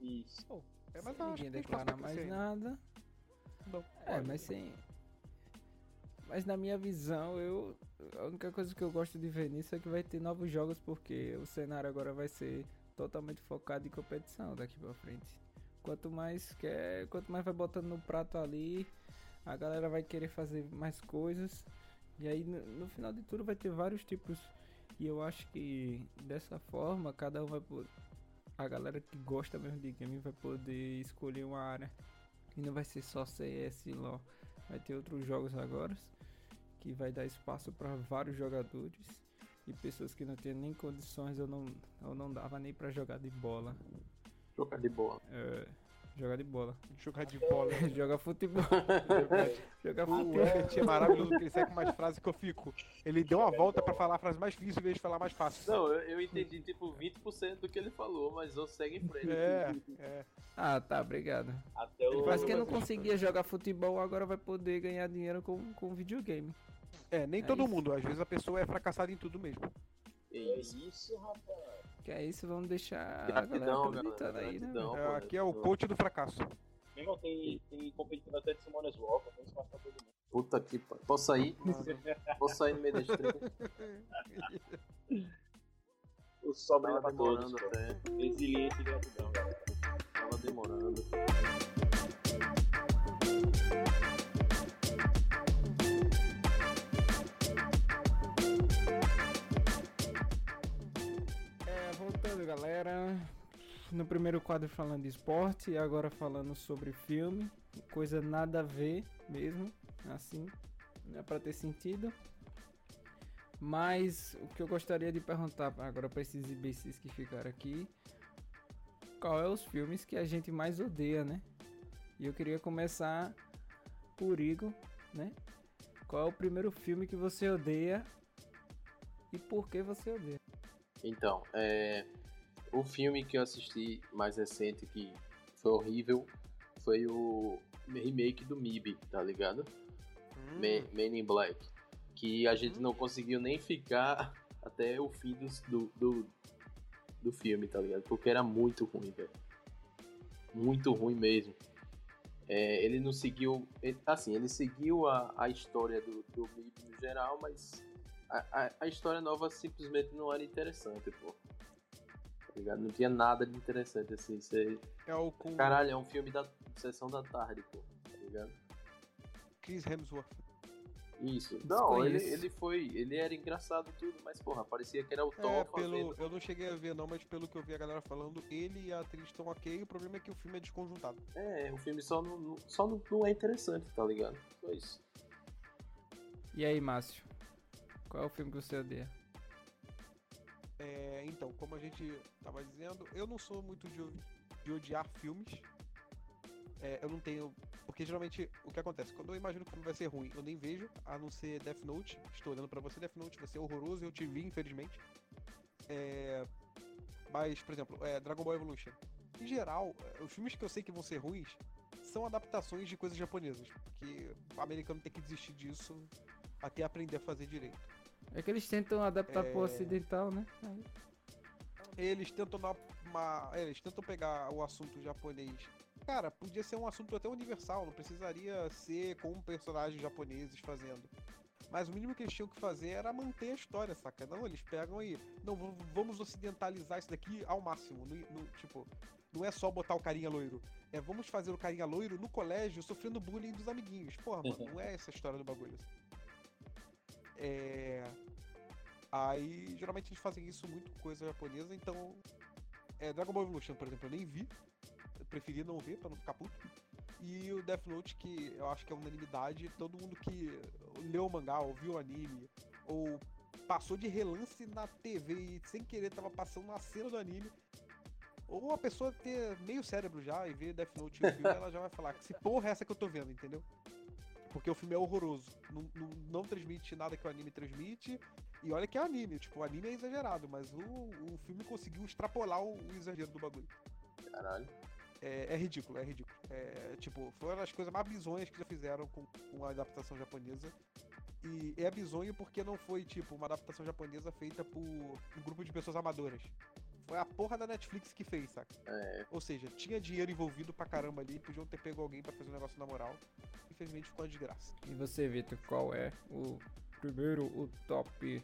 Isso. É, mas ninguém pra mais nada. Não, É, pode. mas sem. Mas na minha visão, eu. A única coisa que eu gosto de ver nisso é que vai ter novos jogos, porque o cenário agora vai ser totalmente focado em competição daqui pra frente. Quanto mais quer. Quanto mais vai botando no prato ali, a galera vai querer fazer mais coisas. E aí no, no final de tudo vai ter vários tipos. E eu acho que dessa forma cada um vai poder. A galera que gosta mesmo de game vai poder escolher uma área. E não vai ser só CS LoL. Vai ter outros jogos agora que vai dar espaço para vários jogadores e pessoas que não têm nem condições ou não, ou não dava nem para jogar de bola. Jogar de bola. É, jogar de bola. Jogar de bola. jogar futebol. jogar O futebol. Herbert é maravilhoso porque ele sai com mais frases que eu fico. Ele deu uma volta pra falar a frase mais difícil em vez de falar mais fácil. Não, eu, eu entendi tipo 20% do que ele falou, mas eu segue em frente. É, é. Ah, tá, obrigado. Até o. Mas quem não conseguia jogar futebol agora vai poder ganhar dinheiro com, com videogame. É, nem É todo isso. mundo. Às vezes a pessoa é fracassada em tudo mesmo. É É isso, rapaz. Que é isso, vamos deixar a Gratidão, galera acreditando galera, aí, né? gratidão. É, pô, aqui é o coach do fracasso. Meu irmão, tem, tem competitivo até de Walker, tem espaço pra todo mundo. Puta que pariu. Posso sair? Posso sair no meio da estrela? O Tava pra todos. demorando pô. até. Resiliência e gratidão, galera. Tava demorando. Voltando galera, no primeiro quadro falando de esporte e agora falando sobre filme, coisa nada a ver mesmo, assim, não é pra ter sentido. Mas o que eu gostaria de perguntar agora para esses imbecis que ficaram aqui, qual é os filmes que a gente mais odeia, né? E eu queria começar por Igor, né? Qual é o primeiro filme que você odeia e por que você odeia? Então, é, o filme que eu assisti mais recente que foi horrível foi o remake do MIB, tá ligado? Hum, Men, Men in Black. Que a gente não conseguiu nem ficar até o fim do, do, do filme, tá ligado? Porque era muito ruim, velho. Muito ruim mesmo. É, ele não seguiu. ele- Assim, ele seguiu a, a história do, do MIB no geral, mas a, a, a história nova simplesmente não era interessante, pô. Ligado? Não tinha nada de interessante assim. Você... É o com Caralho, é um filme da sessão da tarde, pô. Tá ligado? Chris Hemsworth. Isso. Não, ele, ele foi. Ele era engraçado e tudo, mas porra, parecia que era o É, Thor pelo, eu não cheguei a ver não, mas pelo que eu vi a galera falando, ele e a atriz estão ok, o problema é que o filme é desconjuntado. É, o filme só não, não- só não, não é interessante, tá ligado? Só isso. E aí, Márcio? Qual é o filme que você odeia? É, então, como a gente tava dizendo, eu não sou muito de, de odiar filmes. É, eu não tenho. Porque geralmente o que acontece? Quando eu imagino que o filme vai ser ruim, eu nem vejo, a não ser Death Note. Estou olhando pra você, Death Note vai ser horroroso, eu te vi, infelizmente. É, mas, por exemplo, é, Dragon Ball Evolution. Em geral, é, os filmes que eu sei que vão ser ruins são adaptações de coisas japonesas. Porque o americano tem que desistir disso até aprender a fazer direito. É que eles tentam adaptar pro É. ocidental, né? Aí- eles tentam dar uma. é, Eles tentam pegar o assunto japonês. Cara, podia ser um assunto até universal, não precisaria ser com personagens japoneses fazendo. Mas o mínimo que eles tinham que fazer era manter a história, saca? Não, eles pegam e. Não, vamos ocidentalizar isso daqui ao máximo. no- no- tipo, não é só botar o carinha loiro. É vamos fazer o carinha loiro no colégio sofrendo bullying dos amiguinhos. Porra, mano, não é essa a história do bagulho. É. Aí, geralmente eles fazem isso muito com coisa japonesa, então. É, Dragon Ball Evolution, por exemplo, eu nem vi. Eu preferi não ver pra não ficar puto. E o Death Note, que eu acho que é unanimidade, todo mundo que leu o mangá, ou viu o anime, ou passou de relance na TV e sem querer tava passando uma cena do anime. Ou a pessoa ter meio cérebro já e ver Death Note no filme, ela já vai falar que se porra é essa que eu tô vendo, entendeu? Porque o filme é horroroso. Não, não, não transmite nada que o anime transmite. E olha que é anime, tipo, o anime é exagerado, mas o, o filme conseguiu extrapolar o, o exagero do bagulho. Caralho. É, é ridículo, é ridículo. É, tipo, foi uma das coisas mais bizonhas que já fizeram com, com a adaptação japonesa. E é bizonho porque não foi, tipo, uma adaptação japonesa feita por um grupo de pessoas amadoras. Foi a porra da Netflix que fez, saca? É, Ou seja, tinha dinheiro envolvido pra caramba ali, podiam ter pego alguém pra fazer um negócio na moral. Infelizmente ficou uma desgraça. E você, Vitor, qual é o primeiro, o top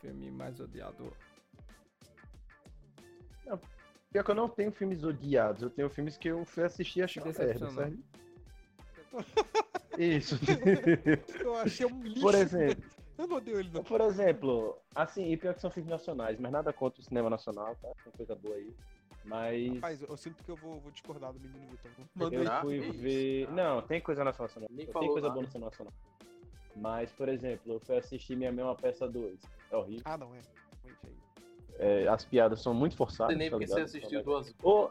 filme mais odiado? Pior que eu não tenho filmes odiados, eu tenho filmes que eu fui assistir e achei uma merda, sabe? Isso. Eu achei um lixo. Por exemplo, Eu não odeio ele, não. por exemplo, assim, e pior que são filmes nacionais, mas nada contra o cinema nacional, tá? Tem coisa boa aí. Mas Rapaz, eu sinto que eu vou, vou discordar do menino Vitor. eu Manda aí. Ah, fui isso. ver. Não, tem coisa nacional. Nem Tem falou coisa nada. boa no cinema nacional. Mas, por exemplo, eu fui assistir Minha Mãe uma Peça 2. É horrível. Ah, não, é. É, as piadas são muito não forçadas. sei nem tá porque você ligado? assistiu duas Ô,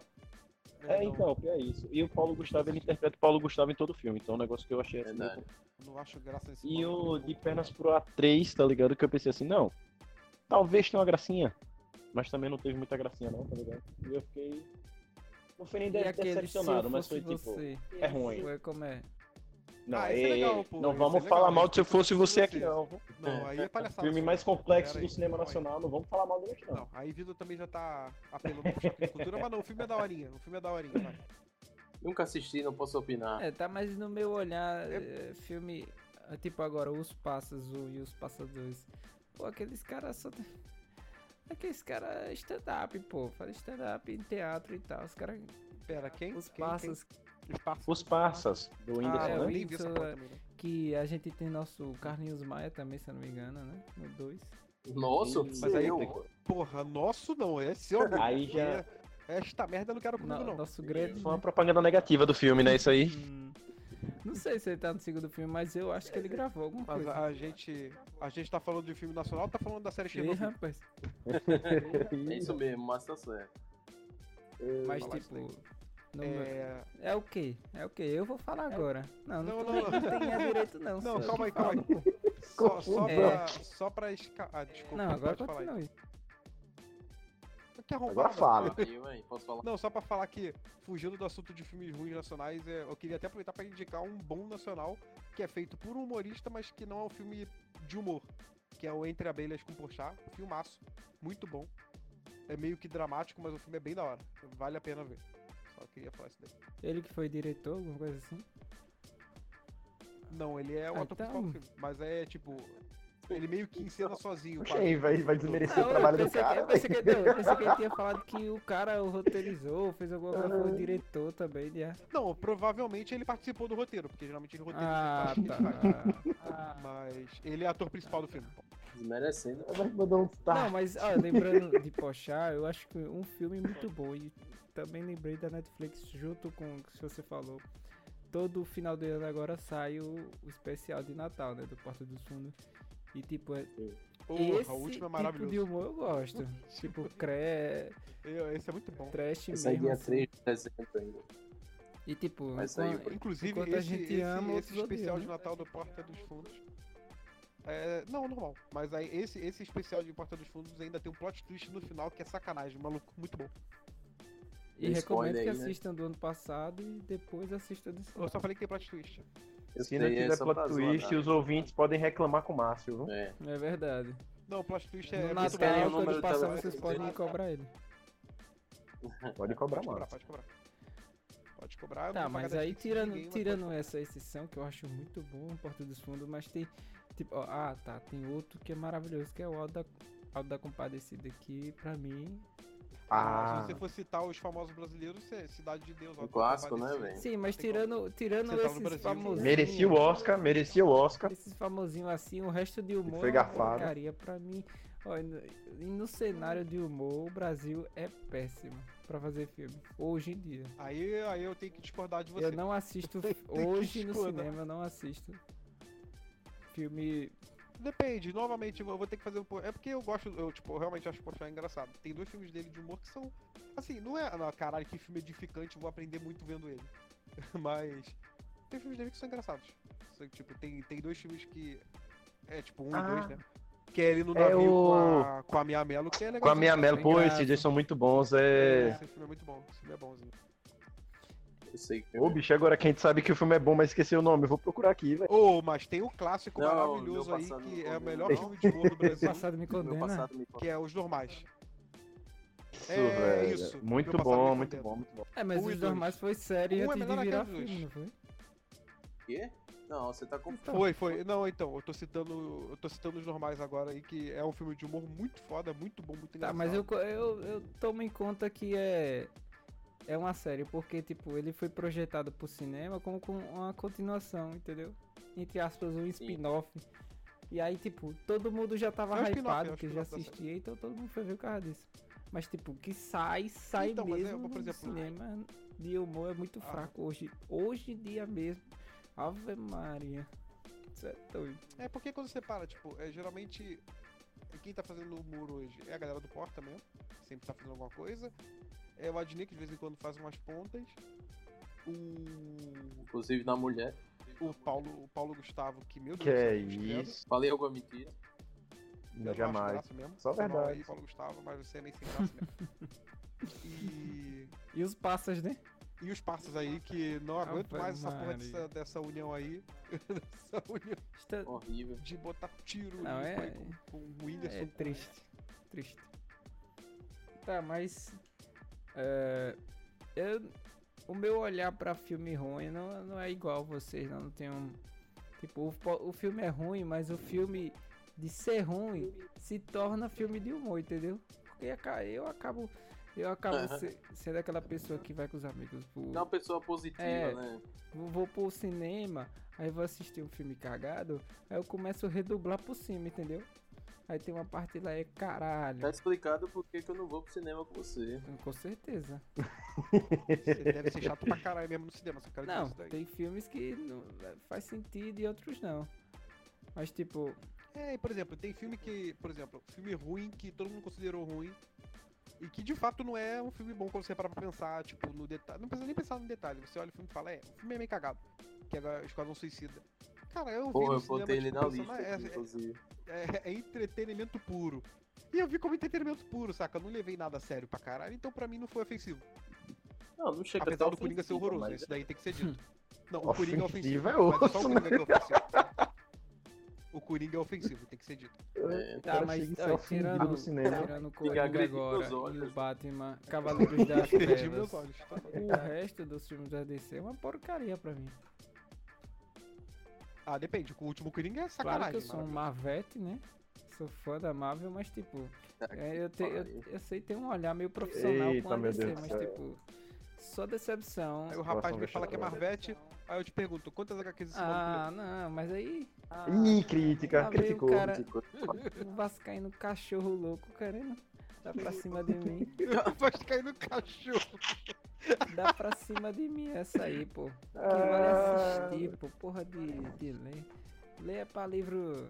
é, não, então, é isso. E o Paulo Gustavo, ele interpreta o Paulo Gustavo em todo o filme. Então é um negócio que eu achei assim. Verdade. Não acho graça nesse E o. De Pernas pro A3, tá ligado? Que eu pensei assim, não. Talvez tenha uma gracinha. Mas também não teve muita gracinha, não, tá ligado? E eu fiquei. Não foi nem de- decepcionado, mas foi tipo. você, é ruim. foi como é? Não, Ah, esse é legal, pô, não esse vamos é legal, falar mal de se fosse você aqui, você. não. Não, aí é palhaçada. filme mais complexo Pera do aí, cinema aí. nacional, não vamos falar mal dele, não. Não, aí Vitor também já tá apelando de cultura, mas não, o filme é daorinha. O filme é daorinha, vai. Nunca assisti, não posso opinar. É, tá mais no meu olhar, é, filme, é, tipo agora, Os Passos um e Os Passadores. Pô, aqueles caras só... tem- Aqueles caras stand-up, pô, faz stand-up em teatro e tal, os caras... Pera, quem? Os Quem? Passos Quem? Os Parças, do Ah, Whindersson, é, eu o né? Whindersson, é. que a gente tem nosso Carlinhos Maia também, se eu não me engano, né? No 2. Nossa, Mas aí eu. eu- Porra, nosso não, é seu. Aí já- Esta merda eu não quero comigo, não. Nosso grande... Foi uma propaganda negativa do filme, né? Isso aí. Hum, não sei se ele tá no segundo filme, mas eu acho que ele gravou alguma Mas coisa. a, gente. A gente tá falando de filme nacional ou tá falando da série Chernobyl? rapaz. É isso mesmo, mas tá certo. Mas tipo... meu- É. É o quê? É o quê? Eu vou falar agora. Não, não, Não, não, não. não tem direito não. Não, calma aí, que calma aí. Só, só, É. pra, só pra esca... Ah, desculpa. Não, agora falar aí. Que arrombado. Agora fala. Aí, véi, posso falar? Não, só pra falar que, fugindo do assunto de filmes ruins nacionais, é, eu queria até aproveitar pra indicar um bom nacional, que é feito por um humorista, mas que não é um filme de humor, que é o Entre Abelhas com Porchat, um filmaço, muito bom. É meio que dramático, mas o filme é bem da hora, vale a pena ver. Só queria falar isso daí. Ele que foi diretor, alguma coisa assim? Não, ele é o Ah, ator principal do então- filme, mas é tipo, Ele meio que encena sozinho. Vai, vai desmerecer o Não, trabalho eu do pensei, que, cara. eu, pensei que, não, eu pensei que ele tinha falado que o cara o roteirizou, fez alguma coisa, Ah. foi o diretor também. né? Não, provavelmente ele participou do roteiro, porque geralmente ele roteiriza Ah, tá. Mas ele é ator principal do filme. Desmerecendo. Vai mandar um Não, start. mas ó, lembrando de Pochá, eu acho que um filme muito bom. E também lembrei da Netflix junto com o que você falou. Todo final de ano agora sai o, o especial de Natal, né? Do Porta dos Fundos. E tipo, é, Porra, esse o último é tipo maravilhoso. de humor eu gosto. tipo, cre... Eu- Esse é muito bom. trash Esse é mesmo. dia assim. 3 de dezembro ainda. E tipo, Vai sair enquanto- Inclusive, enquanto a esse, gente esse, ama, esse especial odeiam, de né? Natal do Porta dos Fundos. É, não, normal. Mas aí esse, esse especial de Porta dos Fundos ainda tem um plot twist no final que é sacanagem, maluco, muito bom. E recomendo spoiler que aí, né? assistam do ano passado e depois assistam desse Eu só falei que tem plot twist. Eu Se não é tiver plot pra twist, zoar, os ouvintes podem reclamar com o Márcio, viu? É. É verdade. Não, o plot twist é, no é muito Natal, quando do passar, telefone vocês podem cobrar ele. Pode cobrar Pode cobrar, mais. pode cobrar. Pode cobrar. Tá, mas aí tirando, ninguém, mas tirando essa exceção que eu acho muito bom, Porta dos Fundos, mas tem. Tipo, ó, ah, tá. Tem outro que é maravilhoso, que é o Alto da, Alto da Compadecida, que pra mim. Ah, Se você for citar os famosos brasileiros, é Cidade de Deus. Auto clássico, né, velho? Sim, mas tirando, tirando esses Brasil, famosinhos. merecia o Oscar, merecia o Oscar. Esses famosinhos assim, o resto de humor foi é garfado. porcaria pra mim. Ó, e no, e no cenário de humor, o Brasil é péssimo pra fazer filme. Hoje em dia. Aí, aí eu tenho que discordar de você. Eu não assisto. Hoje no cinema eu não assisto. Filme. Depende, novamente, eu vou ter que fazer um pouco. É porque eu gosto, eu, tipo, eu realmente acho o Porchat engraçado. Tem dois filmes dele de humor que são. Assim, não é. Não, caralho, que filme edificante, eu vou aprender muito vendo ele. Mas. Tem filmes dele que são engraçados. Tipo, tem, tem dois filmes que. É tipo um Ah. e dois, né? Que é ele no É navio com, o- a, com a Mia Mello, que é legal. Com a minha Melo, pô, Obrigado. esses dois são muito bons. É. Esse filme é muito bom. Esse filme é bonzinho. Eu sei que. Ô, bicho, agora que a gente sabe que o filme é bom, mas esqueceu o nome, eu vou procurar aqui, velho. Oh, mas tem o clássico Não, maravilhoso aí, que é o condena, melhor filme de humor do Brasil, passado me condena. passado me que é Os Normais. Isso, É velho. isso. Muito bom, muito condena. bom, muito bom. É, mas Um os normais foi série Um é antes de melhor virar filme, não foi? Quê? Não, você tá com. Foi, foi. Não, então, eu tô citando. Eu tô citando os normais agora aí, que é um filme de humor muito foda, muito bom, muito Tá, engraçado. mas eu, eu, eu tomo em conta que é. É uma série, porque, tipo, ele foi projetado pro cinema como com uma continuação, entendeu? Entre aspas, um spin-off. E aí, tipo, todo mundo já tava É hypado, é que já assistia, então todo mundo foi ver o cara disso. Mas, tipo, que sai, sai Então, mas é, mesmo por no exemplo- cinema de humor é muito Ah. fraco hoje. Hoje em dia mesmo. Ave Maria. Isso é doido. É porque quando você para, tipo, é, geralmente quem tá fazendo humor hoje é a galera do Porta mesmo, sempre tá fazendo alguma coisa. É o Adnei que de vez em quando faz umas pontas. O, Inclusive na mulher. o, Paulo, o Paulo Gustavo, que meu Deus Que é isso? Falei alguma mentira? Eu não acho Jamais. mesmo. Só mal verdade. Aí, Paulo Gustavo, mas você é meio sem graça mesmo. e, E os passas, né? e os passos aí que não aguento Ave mais essa porra dessa, dessa união aí. dessa união Está... Horrível. de botar tiro Não, é- com, com o Whindersson. É triste. Triste. Tá, mas. É, eu, o meu olhar pra filme ruim não, não é igual a vocês, não. Não tem um. Tipo, o, o filme é ruim, mas o filme de ser ruim se torna filme de humor, entendeu? Porque eu acabo. Eu acabo se- sendo aquela pessoa que vai com os amigos pro, Não é uma pessoa positiva, É. né? vou, vou pro cinema, aí vou assistir um filme cagado, aí eu começo a redublar por cima, entendeu? Aí tem uma parte lá, é caralho. Tá explicado por que eu não vou pro cinema com você. Com certeza. Você deve ser chato pra caralho mesmo no cinema, só quero dizer Não, isso daí. tem filmes que não é, faz sentido e outros não. Mas tipo, É, e, por exemplo, tem filme que, por exemplo, filme ruim que todo mundo considerou ruim e que de fato não é um filme bom quando você para pra pensar, tipo, no detalhe. Não precisa nem pensar no detalhe. Você olha o filme e fala, é, o filme é meio cagado. Que é Esquadrão Suicida. Cara, eu vi no eu botei ele tipo, na lista, "Ah, aqui, inclusive. é, é- é entretenimento puro. E eu vi como entretenimento puro, saca? Eu não levei nada a sério pra caralho, então pra mim não foi ofensivo. Não, não chega Apesar do Coringa ser horroroso, mas isso daí tem que ser dito. Não, o Coringa é ofensivo. Ofensivo é mas só o Coringa que é ofensivo. O Coringa é ofensivo, tem que ser dito. É, tá, mas ofendido tirando, no cinema. tirando o Coringa agora meus e olhos. o Batman Cavaleiros das Trevas. olhos. tá? O resto dos filmes da DC é uma porcaria pra mim. Ah, depende. Com o último Coringa é Claro sacanagem. que eu sou um. Marvete, né? Sou fã da Marvel, mas tipo, Tá é, eu, te- eu, eu sei ter um olhar meio profissional Eita, com a DC, mas céu. tipo, só decepção. Aí o rapaz me fala que é. Marvete, aí eu te pergunto, quantas HQs esse Ah, não, mas aí. Ih, crítica, veio o criticou. cara- O Vascaíno cachorro louco querendo dar pra cima de mim. leu? Vai cair no cachorro. Dá pra cima de mim essa aí, pô. Que vale Ah, assistir, pô. Porra de, de ler. Ler é pra livro.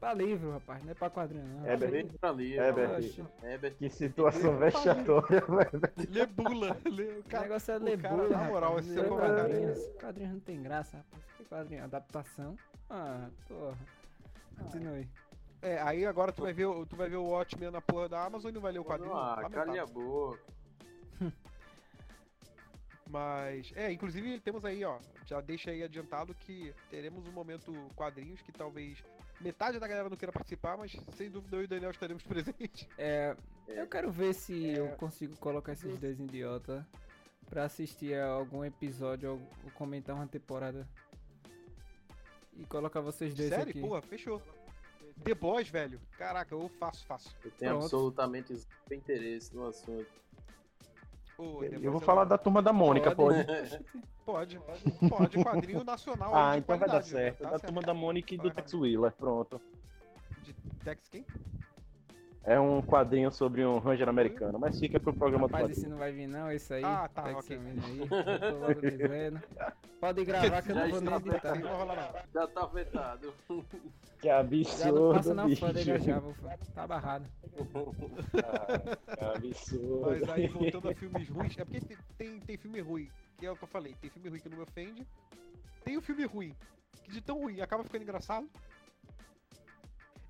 Pra livro, rapaz, não é pra quadrinho, não. É, Vem pra ali, É. Oxe, Herbert. Que situação vexatória, velho. Lê bula. Lê, o O cara, negócio é o ler cara, bula, na moral, esse é o quadrinhos. Quadrinhos não tem graça, rapaz. Que quadrinho? Adaptação? Ah, porra. Continue. É, aí agora tu vai ver, o- tu vai ver o Watchmen na porra da Amazon e não vai ler o quadrinho. Ah, calha a boca. Mas, é, inclusive temos aí, ó, já deixa aí adiantado que teremos um momento quadrinhos que talvez metade da galera não queira participar, mas sem dúvida eu e o Daniel estaremos presentes. É, É. eu quero ver se É. eu consigo colocar esses dois idiotas pra assistir a algum episódio ou comentar uma temporada. E colocar vocês dois Sério? aqui. Porra, fechou. The Boys, velho. Caraca, eu faço, faço. Eu tenho Pronto. absolutamente zero interesse no assunto. Eu vou falar da turma da Mônica, pode? Pode, pode, quadrinho nacional. Ah, então vai dar né? certo. Tá Da turma da Mônica e do Tex Wheeler, pronto. De Tex quem? É um quadrinho sobre um Ranger americano, mas fica pro programa do Rapaz, quadrinho. esse não vai vir não, esse aí. Ah, tá, Pega ok. Pode gravar que eu não vou nem editar. Não vai rolar não. Já tá vetado. Que Já não absurdo, passa na bicho. fodega já, vou tá barrado. Ah, que absurdo. Mas aí, voltando a filmes ruins, é porque tem, tem, tem filme ruim, que é o que eu falei, tem filme ruim que não me ofende, tem o filme ruim, que de tão ruim acaba ficando engraçado,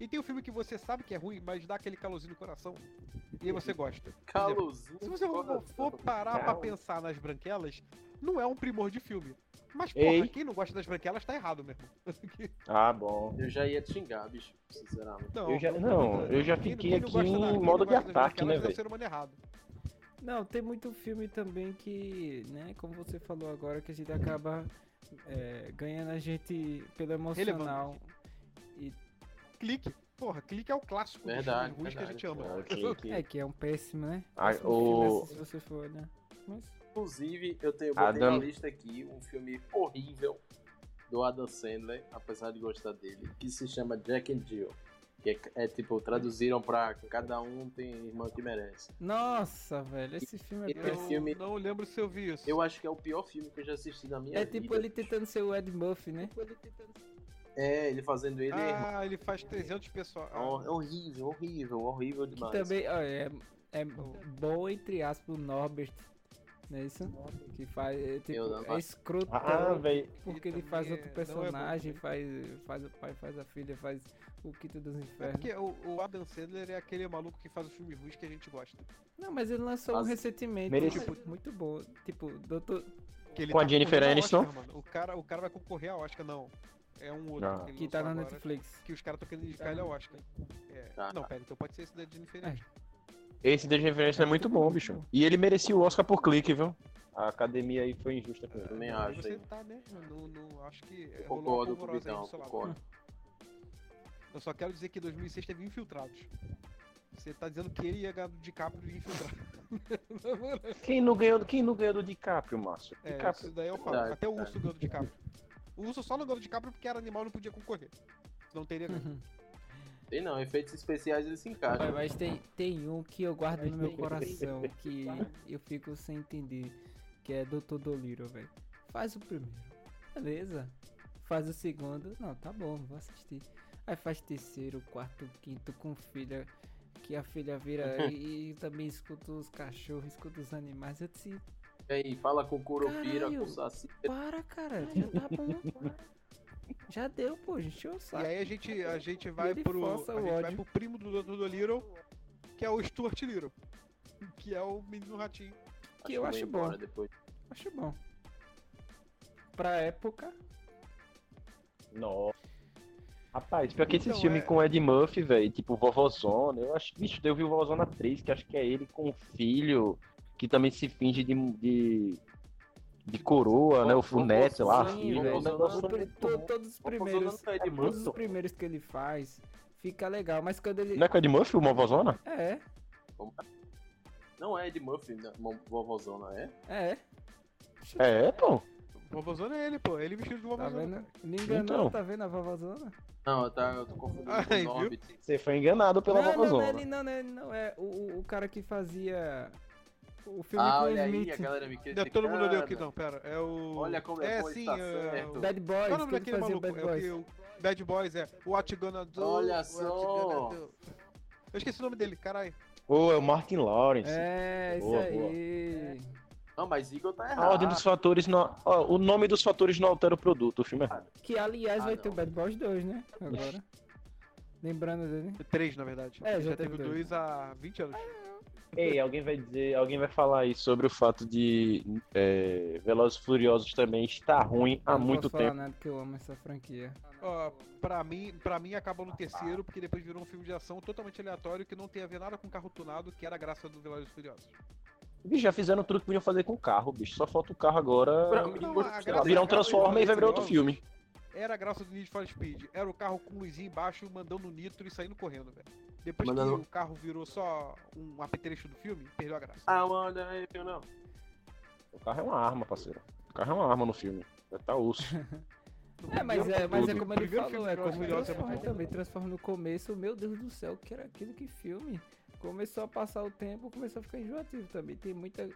e tem o filme que você sabe que é ruim, mas dá aquele calorzinho no coração, e aí você gosta. Calorzinho. Se você for, for parar pra Cal. pensar nas branquelas, não é um primor de filme. Mas, Ei. porra, quem não gosta das branquelas tá errado mesmo. Ah, bom. Eu já ia te xingar, bicho. Sinceramente. Não, Eu já- não, eu já fiquei quem aqui em da- modo de ataque, né, é o velho? ser humano errado. Não, tem muito filme também que, né, como você falou agora, que a gente acaba é, ganhando a gente pelo emocional. Clique. Porra, clique é o clássico Verdade, dos ruins que a gente ama. Que- É, que é um péssimo, né? Ah, Péssimo o- filme, assim, se você for olhar. Mas, Inclusive, eu tenho botei Adam- na lista aqui um filme horrível do Adam Sandler, apesar de gostar dele, que se chama Jack and Jill. Que é, é, tipo, traduziram pra cada um tem irmão que merece. nossa, velho, esse filme é. Eu filme- não lembro se eu vi isso. Eu acho que é o pior filme que eu já assisti na minha É vida. tipo ele tentando ser o Ed Murphy, né? É, ele fazendo ele é Ah, ele faz 300 pessoas. Hor- horrível, horrível, horrível Que demais. também, ó, é, é bom, entre aspas, o Norbert. Não é isso? Que faz, é, tipo, é escroto. Ah, velho. Porque Ele faz outro é- é bom personagem, também. faz, faz o pai, faz a filha, faz o quinto dos É infernos. porque o, o Adam Sandler é aquele maluco que faz os filmes ruins que a gente gosta. Não, mas ele lançou um recentemente, Merece- tipo, muito bom. Tipo, doutor. Que ele Com a tá Jennifer concorrendo ao Aniston? Oscar. O cara, o cara vai concorrer ao Oscar, não. É um outro. Ah. ele Que tá na agora, Netflix. Que os caras estão querendo indicar ele ao Oscar. É, Tá, não, tá. pera, então pode ser esse da Jennifer É. Aniston. Esse The Reference é muito bom, bicho. E ele merecia o Oscar por clique, viu? A academia aí foi injusta com ele. Também Não, acho, Você hein? tá, né? No, no- acho que Eu concordo com o aí lado. concordo. Eu só quero dizer que 2006 teve Infiltrados. Você tá dizendo que ele ia ganhar do DiCaprio de Infiltrado. Quem não ganhou, quem não ganhou do DiCaprio, Márcio? É, DiCaprio. isso daí eu falo. Até o urso ganhou do DiCaprio. O urso só não ganhou do DiCaprio porque era animal e não podia concorrer. Não teria ganho. Tem não, efeitos especiais eles se Mas, encaixam. mas tem, tem um que eu guardo no meu coração, que eu fico sem entender, que é Dr. Dolittle, velho. Faz o primeiro, beleza. Faz o segundo, não, tá bom, vou assistir. Aí faz terceiro, quarto, quinto com filha, que a filha vira e, e também escuta os cachorros, escuta os animais. Eu disse, aí, fala com o Curupira, Caralho. com o Saci. para, cara, já tá bom. Já deu, pô, gente, eu E saco. aí a gente, a gente vai pro. A o gente vai pro primo do Dr. Dolittle, que é o Stuart Little. Que é o menino ratinho. Que eu vou acho bom. Depois. Acho bom. Pra época, Nossa. Rapaz, pior que Então, filmes é- com Ed Murphy, velho, tipo Vovozona, eu acho, bicho, eu vi o Vovozona 3, que acho que é ele com o filho, que também se finge de, de de coroa, né? O funete lá. É bom. todos os Vovozona primeiros. é Todos os primeiros que ele faz fica legal, mas quando ele. Não é com Ed Murphy, o Movozona? É, Não é de Murphy, né? Vovozona, é? é. É, pô. Vovozona é ele, pô. Ele vestido de Tá vovozona. vendo? Me enganou, Então. tá vendo a vovozona? Não, tá, eu tô confundindo Ai, com viu? o Norbit. Você foi enganado pela não, não, não, Vovozona. ele não, não, ele não é o, o cara que fazia o filme Ah, com o olha aí, Smith. a galera me Não é criticando. todo mundo olhou aqui, não, pera. É o. Olha como é bom, sim, tá é certo. o- Bad Qual é Boys, o nome que ele daquele maluco? Bad É o Boys. que o Bad Boys é What You Gonna Do? Olha só. Do. Eu esqueci o nome dele, caralho. Ô, é o Martin Lawrence. É, isso Boa, aí. Não, mas Igor tá A errado. ordem dos fatores não. ó, o nome dos fatores não altera o produto. O filme é errado. Que aliás Ah, vai não. ter o Bad Boys 2, né? Agora. Lembrando dele. Três, na verdade. É, já já teve teve dois. dois há 20 anos. Ei, alguém vai dizer, alguém vai falar aí sobre o fato de é, Velozes e Furiosos também estar ruim há Eu não muito tempo. nada que eu amo essa franquia. Ó, pra mim, pra mim acabou no terceiro, porque depois virou um filme de ação totalmente aleatório que não tem a ver nada com carro tunado, que era a graça do Velozes e Furiosos. Bicho, já fizeram tudo que podiam fazer com o carro, bicho. Só falta o carro agora Pra Não, virar um Transformer e vai virar outro filme. Era a graça do Need for Speed. Era o carro com luzinha embaixo, mandando nitro e saindo correndo, velho. Depois que o carro virou só um apetrecho do filme, perdeu a graça. Ah, mano, aí, eu não. O carro é uma arma, parceiro. O carro é uma arma no filme. Vai tá osso. No É, mas é, mas é como ele primeiro falou, filme é como e é muito Transforma também. Transforma no começo, meu Deus do céu, que era aquilo que filme. Começou a passar o tempo, começou a ficar enjoativo também. Tem muita.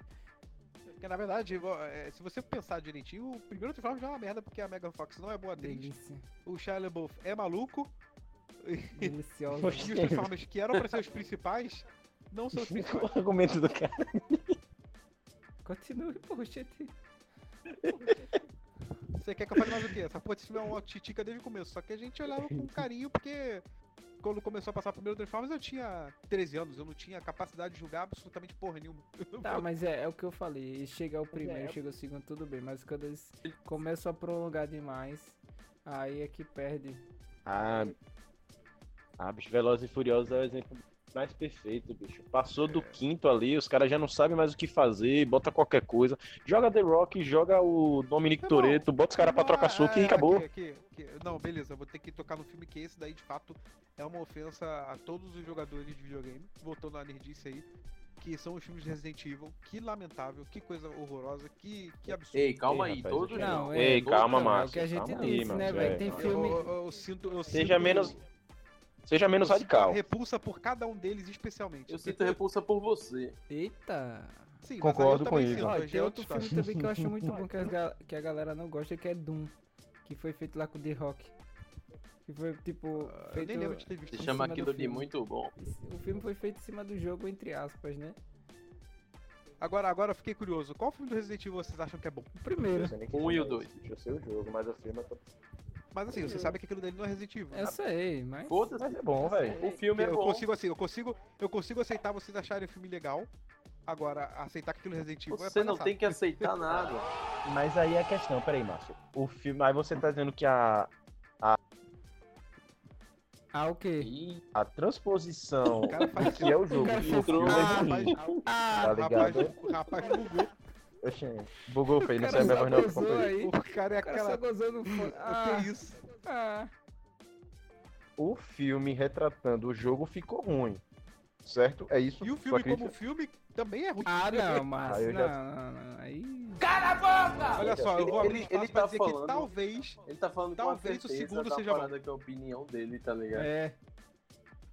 Porque, na verdade, é, se você pensar direitinho, o primeiro Transformers já é uma merda, porque a Megan Fox não é boa atriz. Delícia. O Shia LaBeouf é maluco. Deliciosa. E os Transformers que eram pra ser os principais, não são os principais. o argumento do cara. Continue, poxa. Você quer que eu fale mais o quê? Essa porra desse filme é uma titica desde o começo. Só que a gente olhava com carinho porque quando começou a passar o primeiro Transformers eu tinha 13 anos. Eu não tinha capacidade de julgar absolutamente porra nenhuma. Tá, mas é, é o que eu falei. Chega o primeiro, chega o segundo, tudo bem. Mas quando eles começam a prolongar demais, aí é que perde. Ah, ah, bicho, Velozes e Furiosos é o exemplo mais perfeito, bicho. Passou do quinto ali, os caras já não sabem mais o que fazer, bota qualquer coisa. Joga The Rock, joga o Dominic Não, Toretto, bota os caras pra trocar é, suco e é, acabou. aqui, aqui, aqui. Não, beleza, eu vou ter que tocar no filme que esse daí de fato é uma ofensa a todos os jogadores de videogame. Voltando à nerdice aí. Que são os filmes de Resident Evil. Que lamentável, que coisa horrorosa, que, que absurdo. Ei, calma aí, rapaz, todos eu- não. é, Ei, calma, mano, é o Márcio. que a gente calma aí, disse, mano, né, velho? Tem Eu, filme- eu- eu sinto, eu Seja sinto- menos- Seja menos eu sinto radical. repulsa por cada um deles especialmente. Eu sinto repulsa por você. Eita! Sim, Concordo eu com também ele. Ó, tem outro filme também que eu acho muito bom que, ga- que a galera não gosta, que é Doom. Que foi feito lá com o The Rock. Que foi tipo. Eu feito nem lembro de ter visto. Você chama aquilo de muito bom. O filme foi feito em cima do jogo, entre aspas, né? Agora, agora eu fiquei curioso. Qual filme do Resident Evil vocês acham que é bom? O primeiro. Um e o dois. Eu sei o jogo, mas o filme é Mas assim, você sabe que aquilo dele não é Resident Evil. Eu sei, mas. Foda-se. Mas é bom, velho. O filme é eu bom. consigo assim, eu consigo, eu consigo aceitar vocês acharem o filme legal. Agora, aceitar que aquilo é Resident Evil é Você não palhaçada. tem que aceitar nada. Mas aí é a questão, peraí, Márcio. O filme. Aí você tá dizendo que a, Ah, o quê? A transposição O cara faz que é o jogo cara pro fez- filme Ah, é rapaz, ruim. Ah, Tá rapaz, ligado? o rapaz bugou. Oxê, bugou feio, não o sei a minha cara voz não. O cara é O cara só aquela. gozou no fone. O Ah, que é isso? ah. O filme retratando o jogo ficou ruim. Certo? É isso. E o filme como filme também é ruim. Ah, não, mas. Não, já- não, não, Aí. Olha só, eu vou abrir Ele- ele pra tá dizer falando- que talvez. ele tá falando Talvez com o a certeza segundo da seja bom. parada que é a opinião dele, tá ligado? É.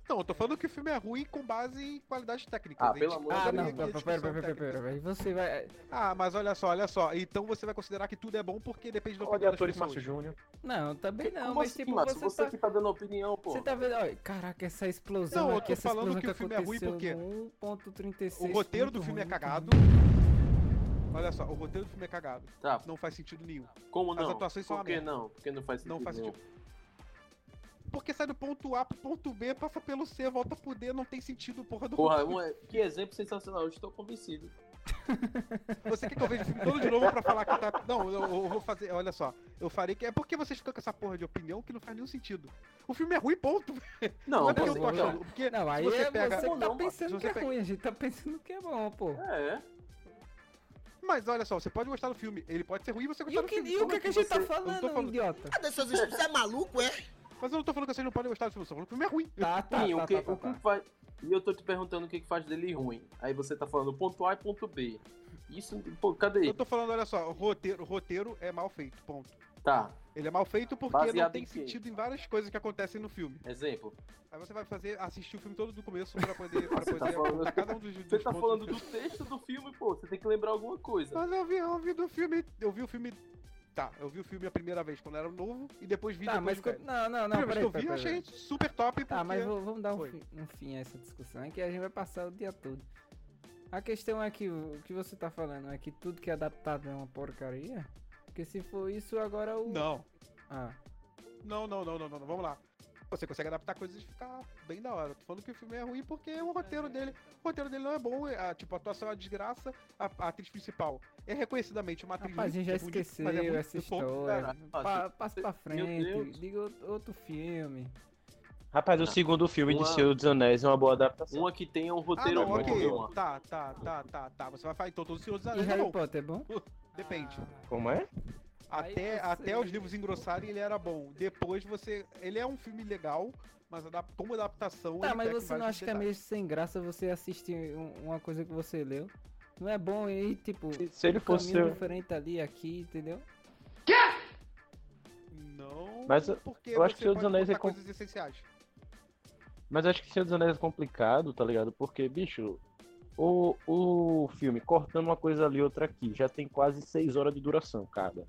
Não, eu tô falando que o filme é ruim com base em qualidades técnicas. Ah, pelo amor de tá Ah, Deus. não, a pera, pera, pera, pera, técnica. Você vai. Ah, mas olha só, olha só. Então você vai considerar que tudo é bom porque depende do Olha opinião das atores. Márcio Júnior. Não, também não, Como mas assim, tipo, Márcio? você, Você tá. que tá dando opinião, pô. Você tá vendo, olha, caraca, essa explosão Não, eu aqui, tô essa falando que o filme é ruim porque no 1.36 O roteiro do filme é cagado. Olha só, o roteiro do filme é cagado. Tá, Não faz sentido nenhum. como não? atuações são Por que não? Porque não faz sentido Não faz nenhum. sentido. Porque sai do ponto A pro ponto B, passa pelo C, volta pro D, não tem sentido, porra do Porra, um- que exemplo sensacional, eu estou convencido. Você quer que eu veja o filme todo de novo pra falar que tá. Não, eu, eu vou fazer. Olha só. Eu farei que. É porque vocês ficam com essa porra de opinião que não faz nenhum sentido. O filme é ruim, ponto. Não, Não é porque eu você- tô achando. Porque Não, aí você é pega. você tá Não, pensando se que é você pega- ruim, a gente tá pensando que é bom, pô. É, Mas olha só, você pode gostar do filme, ele pode ser ruim e você E gostar o do que, filme. e o Como que, é que a gente tá você- falando, falando- idiota? Cadê seus estudos? Você é maluco, é? Mas eu não tô falando que vocês não podem gostar do filme, eu tô falando que o filme é ruim. Tá, tá, Sim, tá, o que, tá, tá, o que tá. faz. E eu tô te perguntando o que, que faz dele ruim. Aí você tá falando ponto A e ponto B. Isso, pô, cadê? Eu tô falando, olha só, o roteiro, o roteiro é mal feito, ponto. Tá, Ele é mal feito porque não Baseado tem em sentido em várias coisas que acontecem no filme. exemplo. Aí você vai fazer, assistir o filme todo do começo pra poder, pra Você poder tá falando- cada um dos, Você dos tá pontos falando do texto do filme, pô. Você tem que lembrar alguma coisa. Mas eu vi, eu vi do filme, eu vi o filme... Tá, eu vi o filme a primeira vez quando era novo e depois vi Tá, depois mas. de. Não, não, não. Primeira vez que eu vi, peraí, achei peraí. super top. Tá, mas v- vamos dar um fim, um fim a essa discussão, é que a gente vai passar o dia todo. A questão é que o o que você tá falando é que tudo que é adaptado é uma porcaria? Porque se for isso, agora o. Não, Ah, não, não, não, não, não, não, vamos lá. Você consegue adaptar coisas e ficar bem da hora. Tô falando que o filme é ruim porque o roteiro dele, o roteiro dele não é bom, é, a, tipo, a atuação é uma desgraça, a, a atriz principal é reconhecidamente uma atriz rapaz, a gente já é bonita, esqueceu é muito essa história. cara. Pa- passa pra frente, diga outro- filme. Rapaz, o Ah, segundo filme de uma- Senhor dos Anéis é uma boa adaptação. Uma que tenha um Ah, roteiro não, bom. ok. uma. Tá, tá, tá, tá, tá. Você vai falar, então todos os Senhor dos E Anéis é Harry bom. Potter é bom? Depende. Como é? Até, até os livros engrossarem, ele era bom. Depois você. Ele é um filme legal, mas adap- como adaptação. Tá, mas você não acha que é meio sem graça você assistir um- uma coisa que você leu? Não é bom aí, tipo, Se, se ele um fosse. caminho diferente ali, aqui, entendeu? Não, Mas eu- porque eu acho que Senhor dos Anéis é com- coisas essenciais. Mas acho que Senhor dos Anéis é complicado, tá ligado? Porque, bicho, o, o filme, cortando uma coisa ali, outra aqui, já tem quase seis horas de duração cada.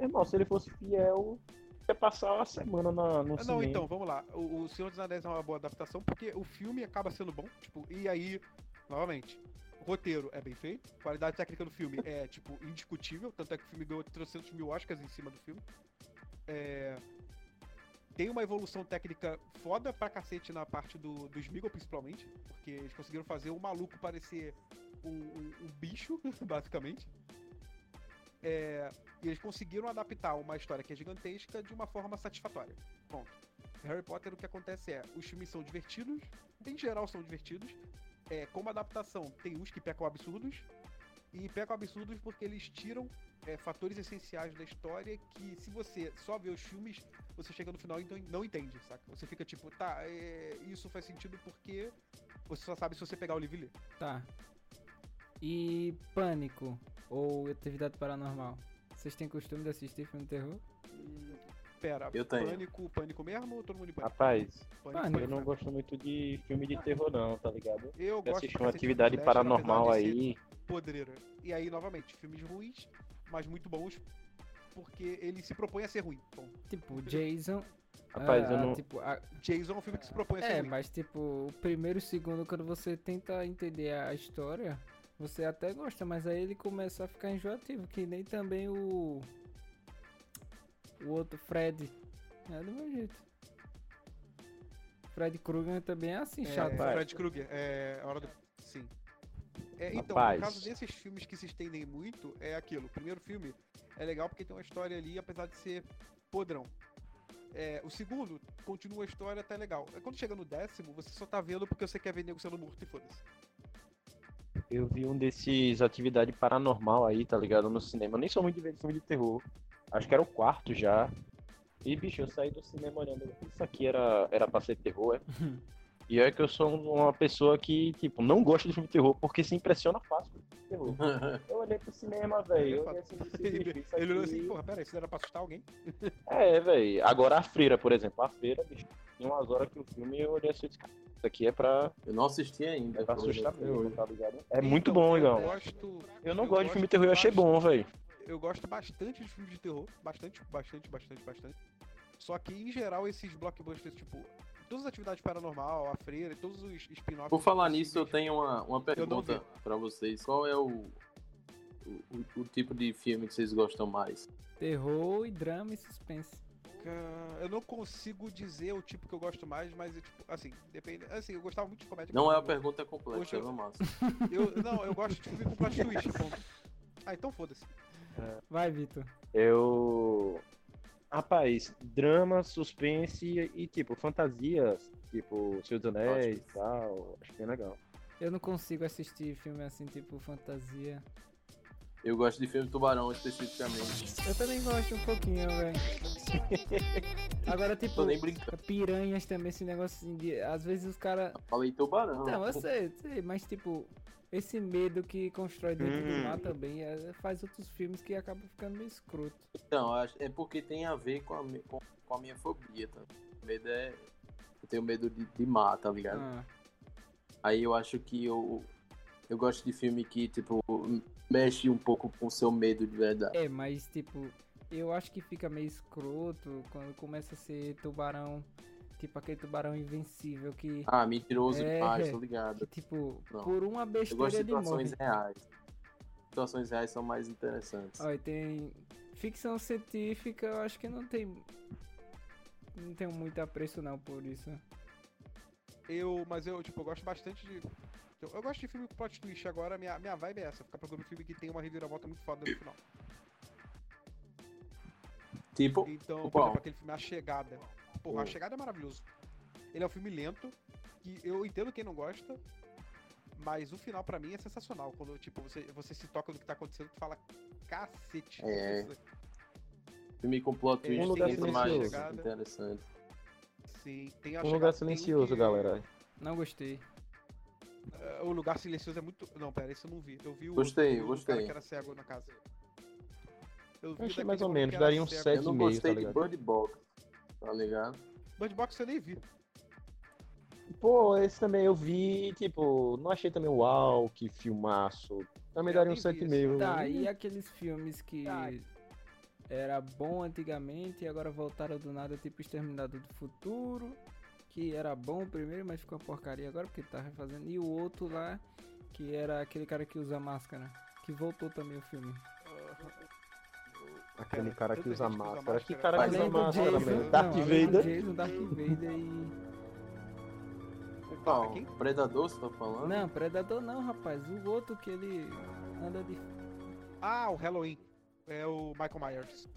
Meu irmão, se ele fosse fiel, ia passar uma semana na, no Ah, Não, cinema. então, vamos lá. O, o Senhor dos Anéis é uma boa adaptação porque o filme acaba sendo bom. Tipo, e aí, novamente, o roteiro é bem feito, a qualidade técnica do filme é, tipo, indiscutível. Tanto é que o filme ganhou 300 mil Oscars em cima do filme. É, Tem uma evolução técnica foda pra cacete na parte do, do Smeagol, principalmente. Porque eles conseguiram fazer o maluco parecer um, um- um bicho, basicamente. É, eles conseguiram adaptar uma história que é gigantesca de uma forma satisfatória. Ponto. Harry Potter, o que acontece é, os filmes são divertidos, em geral são divertidos. É, como adaptação, tem uns que pecam absurdos, e pecam absurdos porque eles tiram é, fatores essenciais da história que, se você só vê os filmes, você chega no final e então não entende, saca? Você fica tipo, tá, é, isso faz sentido porque você só sabe se você pegar o livro e ler. Tá. E Pânico ou Atividade Paranormal? Vocês têm costume de assistir filme de terror? Pera, Eu tenho. pânico, pânico mesmo ou todo mundo em pânico? Rapaz, Pânico, Pânico. eu não gosto muito de filme de terror, não, tá ligado? Eu Eu gosto assisti uma de atividade paranormal de aí. podreira. E aí, novamente, filmes ruins, mas muito bons, porque ele se propõe a ser ruim. Bom, Tipo, Jason. Rapaz, ah, eu não. Tipo, a- Jason é um filme que se propõe a ser é, ruim. mas tipo, o primeiro e o segundo, quando você tenta entender a história, você até gosta, mas aí ele começa a ficar enjoativo, que nem também o. O outro, Fred. É do meu jeito. Fred Krueger também é assim, É, chato. Fred Krueger, é a hora do. Sim. É, então, Rapaz. no caso desses filmes que se estendem muito, é aquilo. O primeiro filme é legal porque tem uma história ali, apesar de ser podrão. É, o segundo continua a história até legal. É Quando chega no décimo, você só tá vendo porque você quer ver nego sendo morto e foda-se. Eu vi um desses atividade paranormal aí, tá ligado? No cinema. Eu nem sou muito de ver filme de terror. Acho que era o quarto já. E, bicho, eu saí do cinema olhando. Isso aqui era, era pra ser terror, é? E é que eu sou uma pessoa que, tipo, não gosta de filme de terror porque se impressiona fácil filme. Eu olhei pro cinema, velho. Eu olhei assim, disse, Ele, olhou assim, porra, pera aí, isso era pra assustar alguém? É, velho. Agora a freira, por exemplo. A freira, bicho. Tem umas horas que o filme eu olhei assim, disse, "Cara, isso aqui é pra, Eu não assisti ainda. é pra assustar mesmo, tá ligado? É muito Então, bom, eu Igão. Gosto, Eu não eu gosto de filme de terror, eu achei bom, velho. Eu gosto bastante de filmes de terror. Bastante, bastante, bastante, bastante. Só que, em geral, esses blockbusters, tipo, todas as atividades paranormal, a freira, todos os spin-offs. Por falar nisso, eu tenho uma, uma pergunta pra vocês. Qual é o, o, o- tipo de filme que vocês gostam mais? Terror e drama e suspense. Eu não consigo dizer o tipo que eu gosto mais, mas, é, tipo, assim, depende. Assim, eu gostava muito de comédia. Não é a pergunta completa, Hoje eu-. Eu, não, eu gosto de filme com plot twist, ponto. Ah, então foda-se. Vai, Vitor. Eu. Rapaz, drama, suspense e, e, tipo, fantasias, tipo, Senhor dos Anéis e tal. Acho bem legal. Eu não consigo assistir filme assim, tipo fantasia. Eu gosto de filme tubarão especificamente. Eu também gosto um pouquinho, velho. Agora, tipo, Tô nem brincando. piranhas também, esse negócio assim de. Às vezes os caras. Falei tubarão. Não, eu sei, sei, mas tipo, esse medo que constrói dentro do Hum. mar também é, faz outros filmes que acabam ficando meio escroto. Então, acho- é porque tem a ver com a, com, com a minha fobia, tá? O medo é. Eu tenho medo de, de mar, tá ligado? Ah, Aí eu acho que eu. Eu gosto de filme que, tipo, mexe um pouco com o seu medo de verdade. é, mas tipo, eu acho que fica meio escroto quando começa a ser tubarão. Tipo aquele tubarão invencível que. Ah, mentiroso É. demais, tô Que ligado. tipo, Não. por uma Eu gosto besteira de situações reais. Situações reais são mais interessantes. Olha, tem ficção científica, eu acho que não tem. Não tenho muito apreço não por isso. Eu, mas eu, tipo, eu gosto bastante de. Eu, eu gosto de filme com plot twist agora, minha, minha vibe é essa, ficar procurando filme que tem uma reviravolta muito foda no final. Tipo, Então, por qual? exemplo, aquele filme A Chegada. Porra, A Hum. Chegada é maravilhoso. Ele é um filme lento, que eu entendo quem não gosta, mas o final pra mim é sensacional. Quando, tipo, você, você se toca do que tá acontecendo e fala, cacete. É. isso- filme com plot É, twist Um Lugar Silencioso. interessante. Sim, tem a Um lugar silencioso, que- galera. Não gostei. É, O Lugar Silencioso é muito. Não, pera, esse eu não vi. Eu vi o. Gostei, o gostei. cara que era cego na casa. Eu vi Eu achei mais ou menos, daria um cego. sete. Eu não meio, gostei tá de? Bird Box, tá ligado? Bird Box eu nem vi. Pô, esse também eu vi, tipo, não achei também uau, que filmaço. Também Eu daria um nem vi esse. 7,5. Tá, e aqueles filmes que era bom antigamente e agora voltaram do nada, tipo Exterminador do Futuro, que era bom primeiro, mas ficou uma porcaria agora porque tá refazendo. E o outro lá, que era aquele cara que usa máscara, que voltou também o filme. Aquele cara que usa máscara. Que cara que usa máscara, não, Darth Vader. Jason, Darth Vader e... Qual? quem? Predador, você tá falando? Não, Predador não, rapaz. O outro que ele anda de... Ah, o Halloween. É o Michael Myers.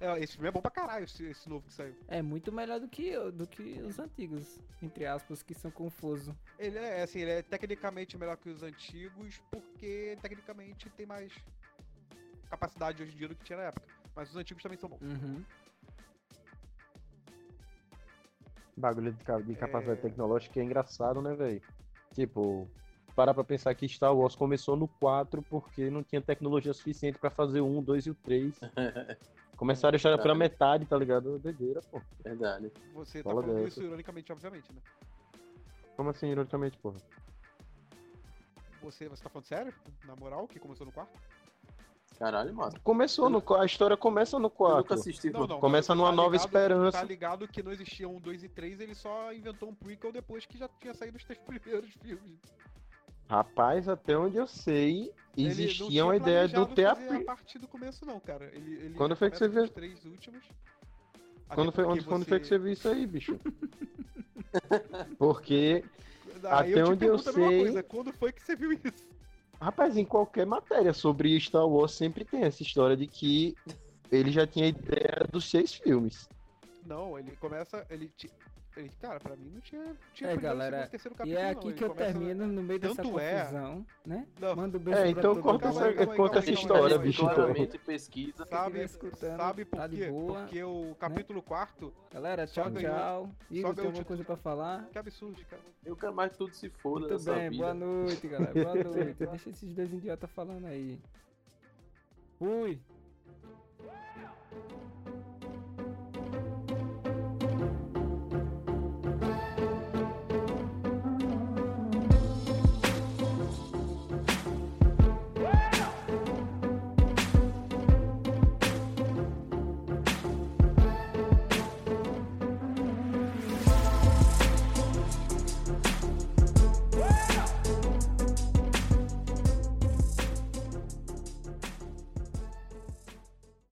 É, esse filme é bom pra caralho, esse, esse novo que saiu. É muito melhor do que, do que os antigos, entre aspas, que são confusos. Ele é, assim, ele é tecnicamente melhor que os antigos, porque tecnicamente tem mais capacidade hoje em dia do que tinha na época. Mas os antigos também são bons. Uhum. Bagulho de, de capacidade É. tecnológica é engraçado, né, velho? Tipo, parar pra pensar que Star Wars começou no 4 porque não tinha tecnologia suficiente pra fazer o 1, 2 e o 3. Começaram a história pela metade, tá ligado? Doideira, pô. Verdade. Você tá Fala falando dessa. isso ironicamente, obviamente, né? Como assim, ironicamente, porra? Você, você tá falando sério? Na moral, que começou no quarto? Caralho, mano. Começou no. A história começa no Eu 4. nunca assisti. Não, não. Começa numa tá nova ligado- esperança. Tá ligado que não existia um, dois e três, ele só inventou um prequel depois que já tinha saído os três primeiros filmes. Rapaz, até onde eu sei, existia uma ideia do ter a a partir do começo, não, cara. Ele, ele Quando foi que você viu? os três últimos. Quando foi, onde, quando foi que você viu isso aí, bicho? Porque, Aí até eu te onde eu pergunto a mesma sei- coisa, quando foi que você viu isso? Rapaz, em qualquer matéria sobre Star Wars sempre tem essa história de que ele já tinha ideia dos seis filmes. Não, ele começa. Ele, ele cara, pra mim não tinha. tinha É, galera, terceiro E capítulo, é não. aqui Ele que eu termino no meio dessa é- confusão, né? Não, Manda um beijo É, pra então conta essa, conta calma essa história, calma bicho. aí. Claramente pesquisa. Sabe, sabe por tá de quê? boa, Porque o capítulo quarto. Galera, Só tchau, ganhou- tchau. Igor, tem alguma coisa pra falar? Que absurdo, cara. Eu quero mais que tudo se foda Muito bem, vida. boa noite, galera. Boa noite. Deixa esses dois idiotas falando aí. Fui.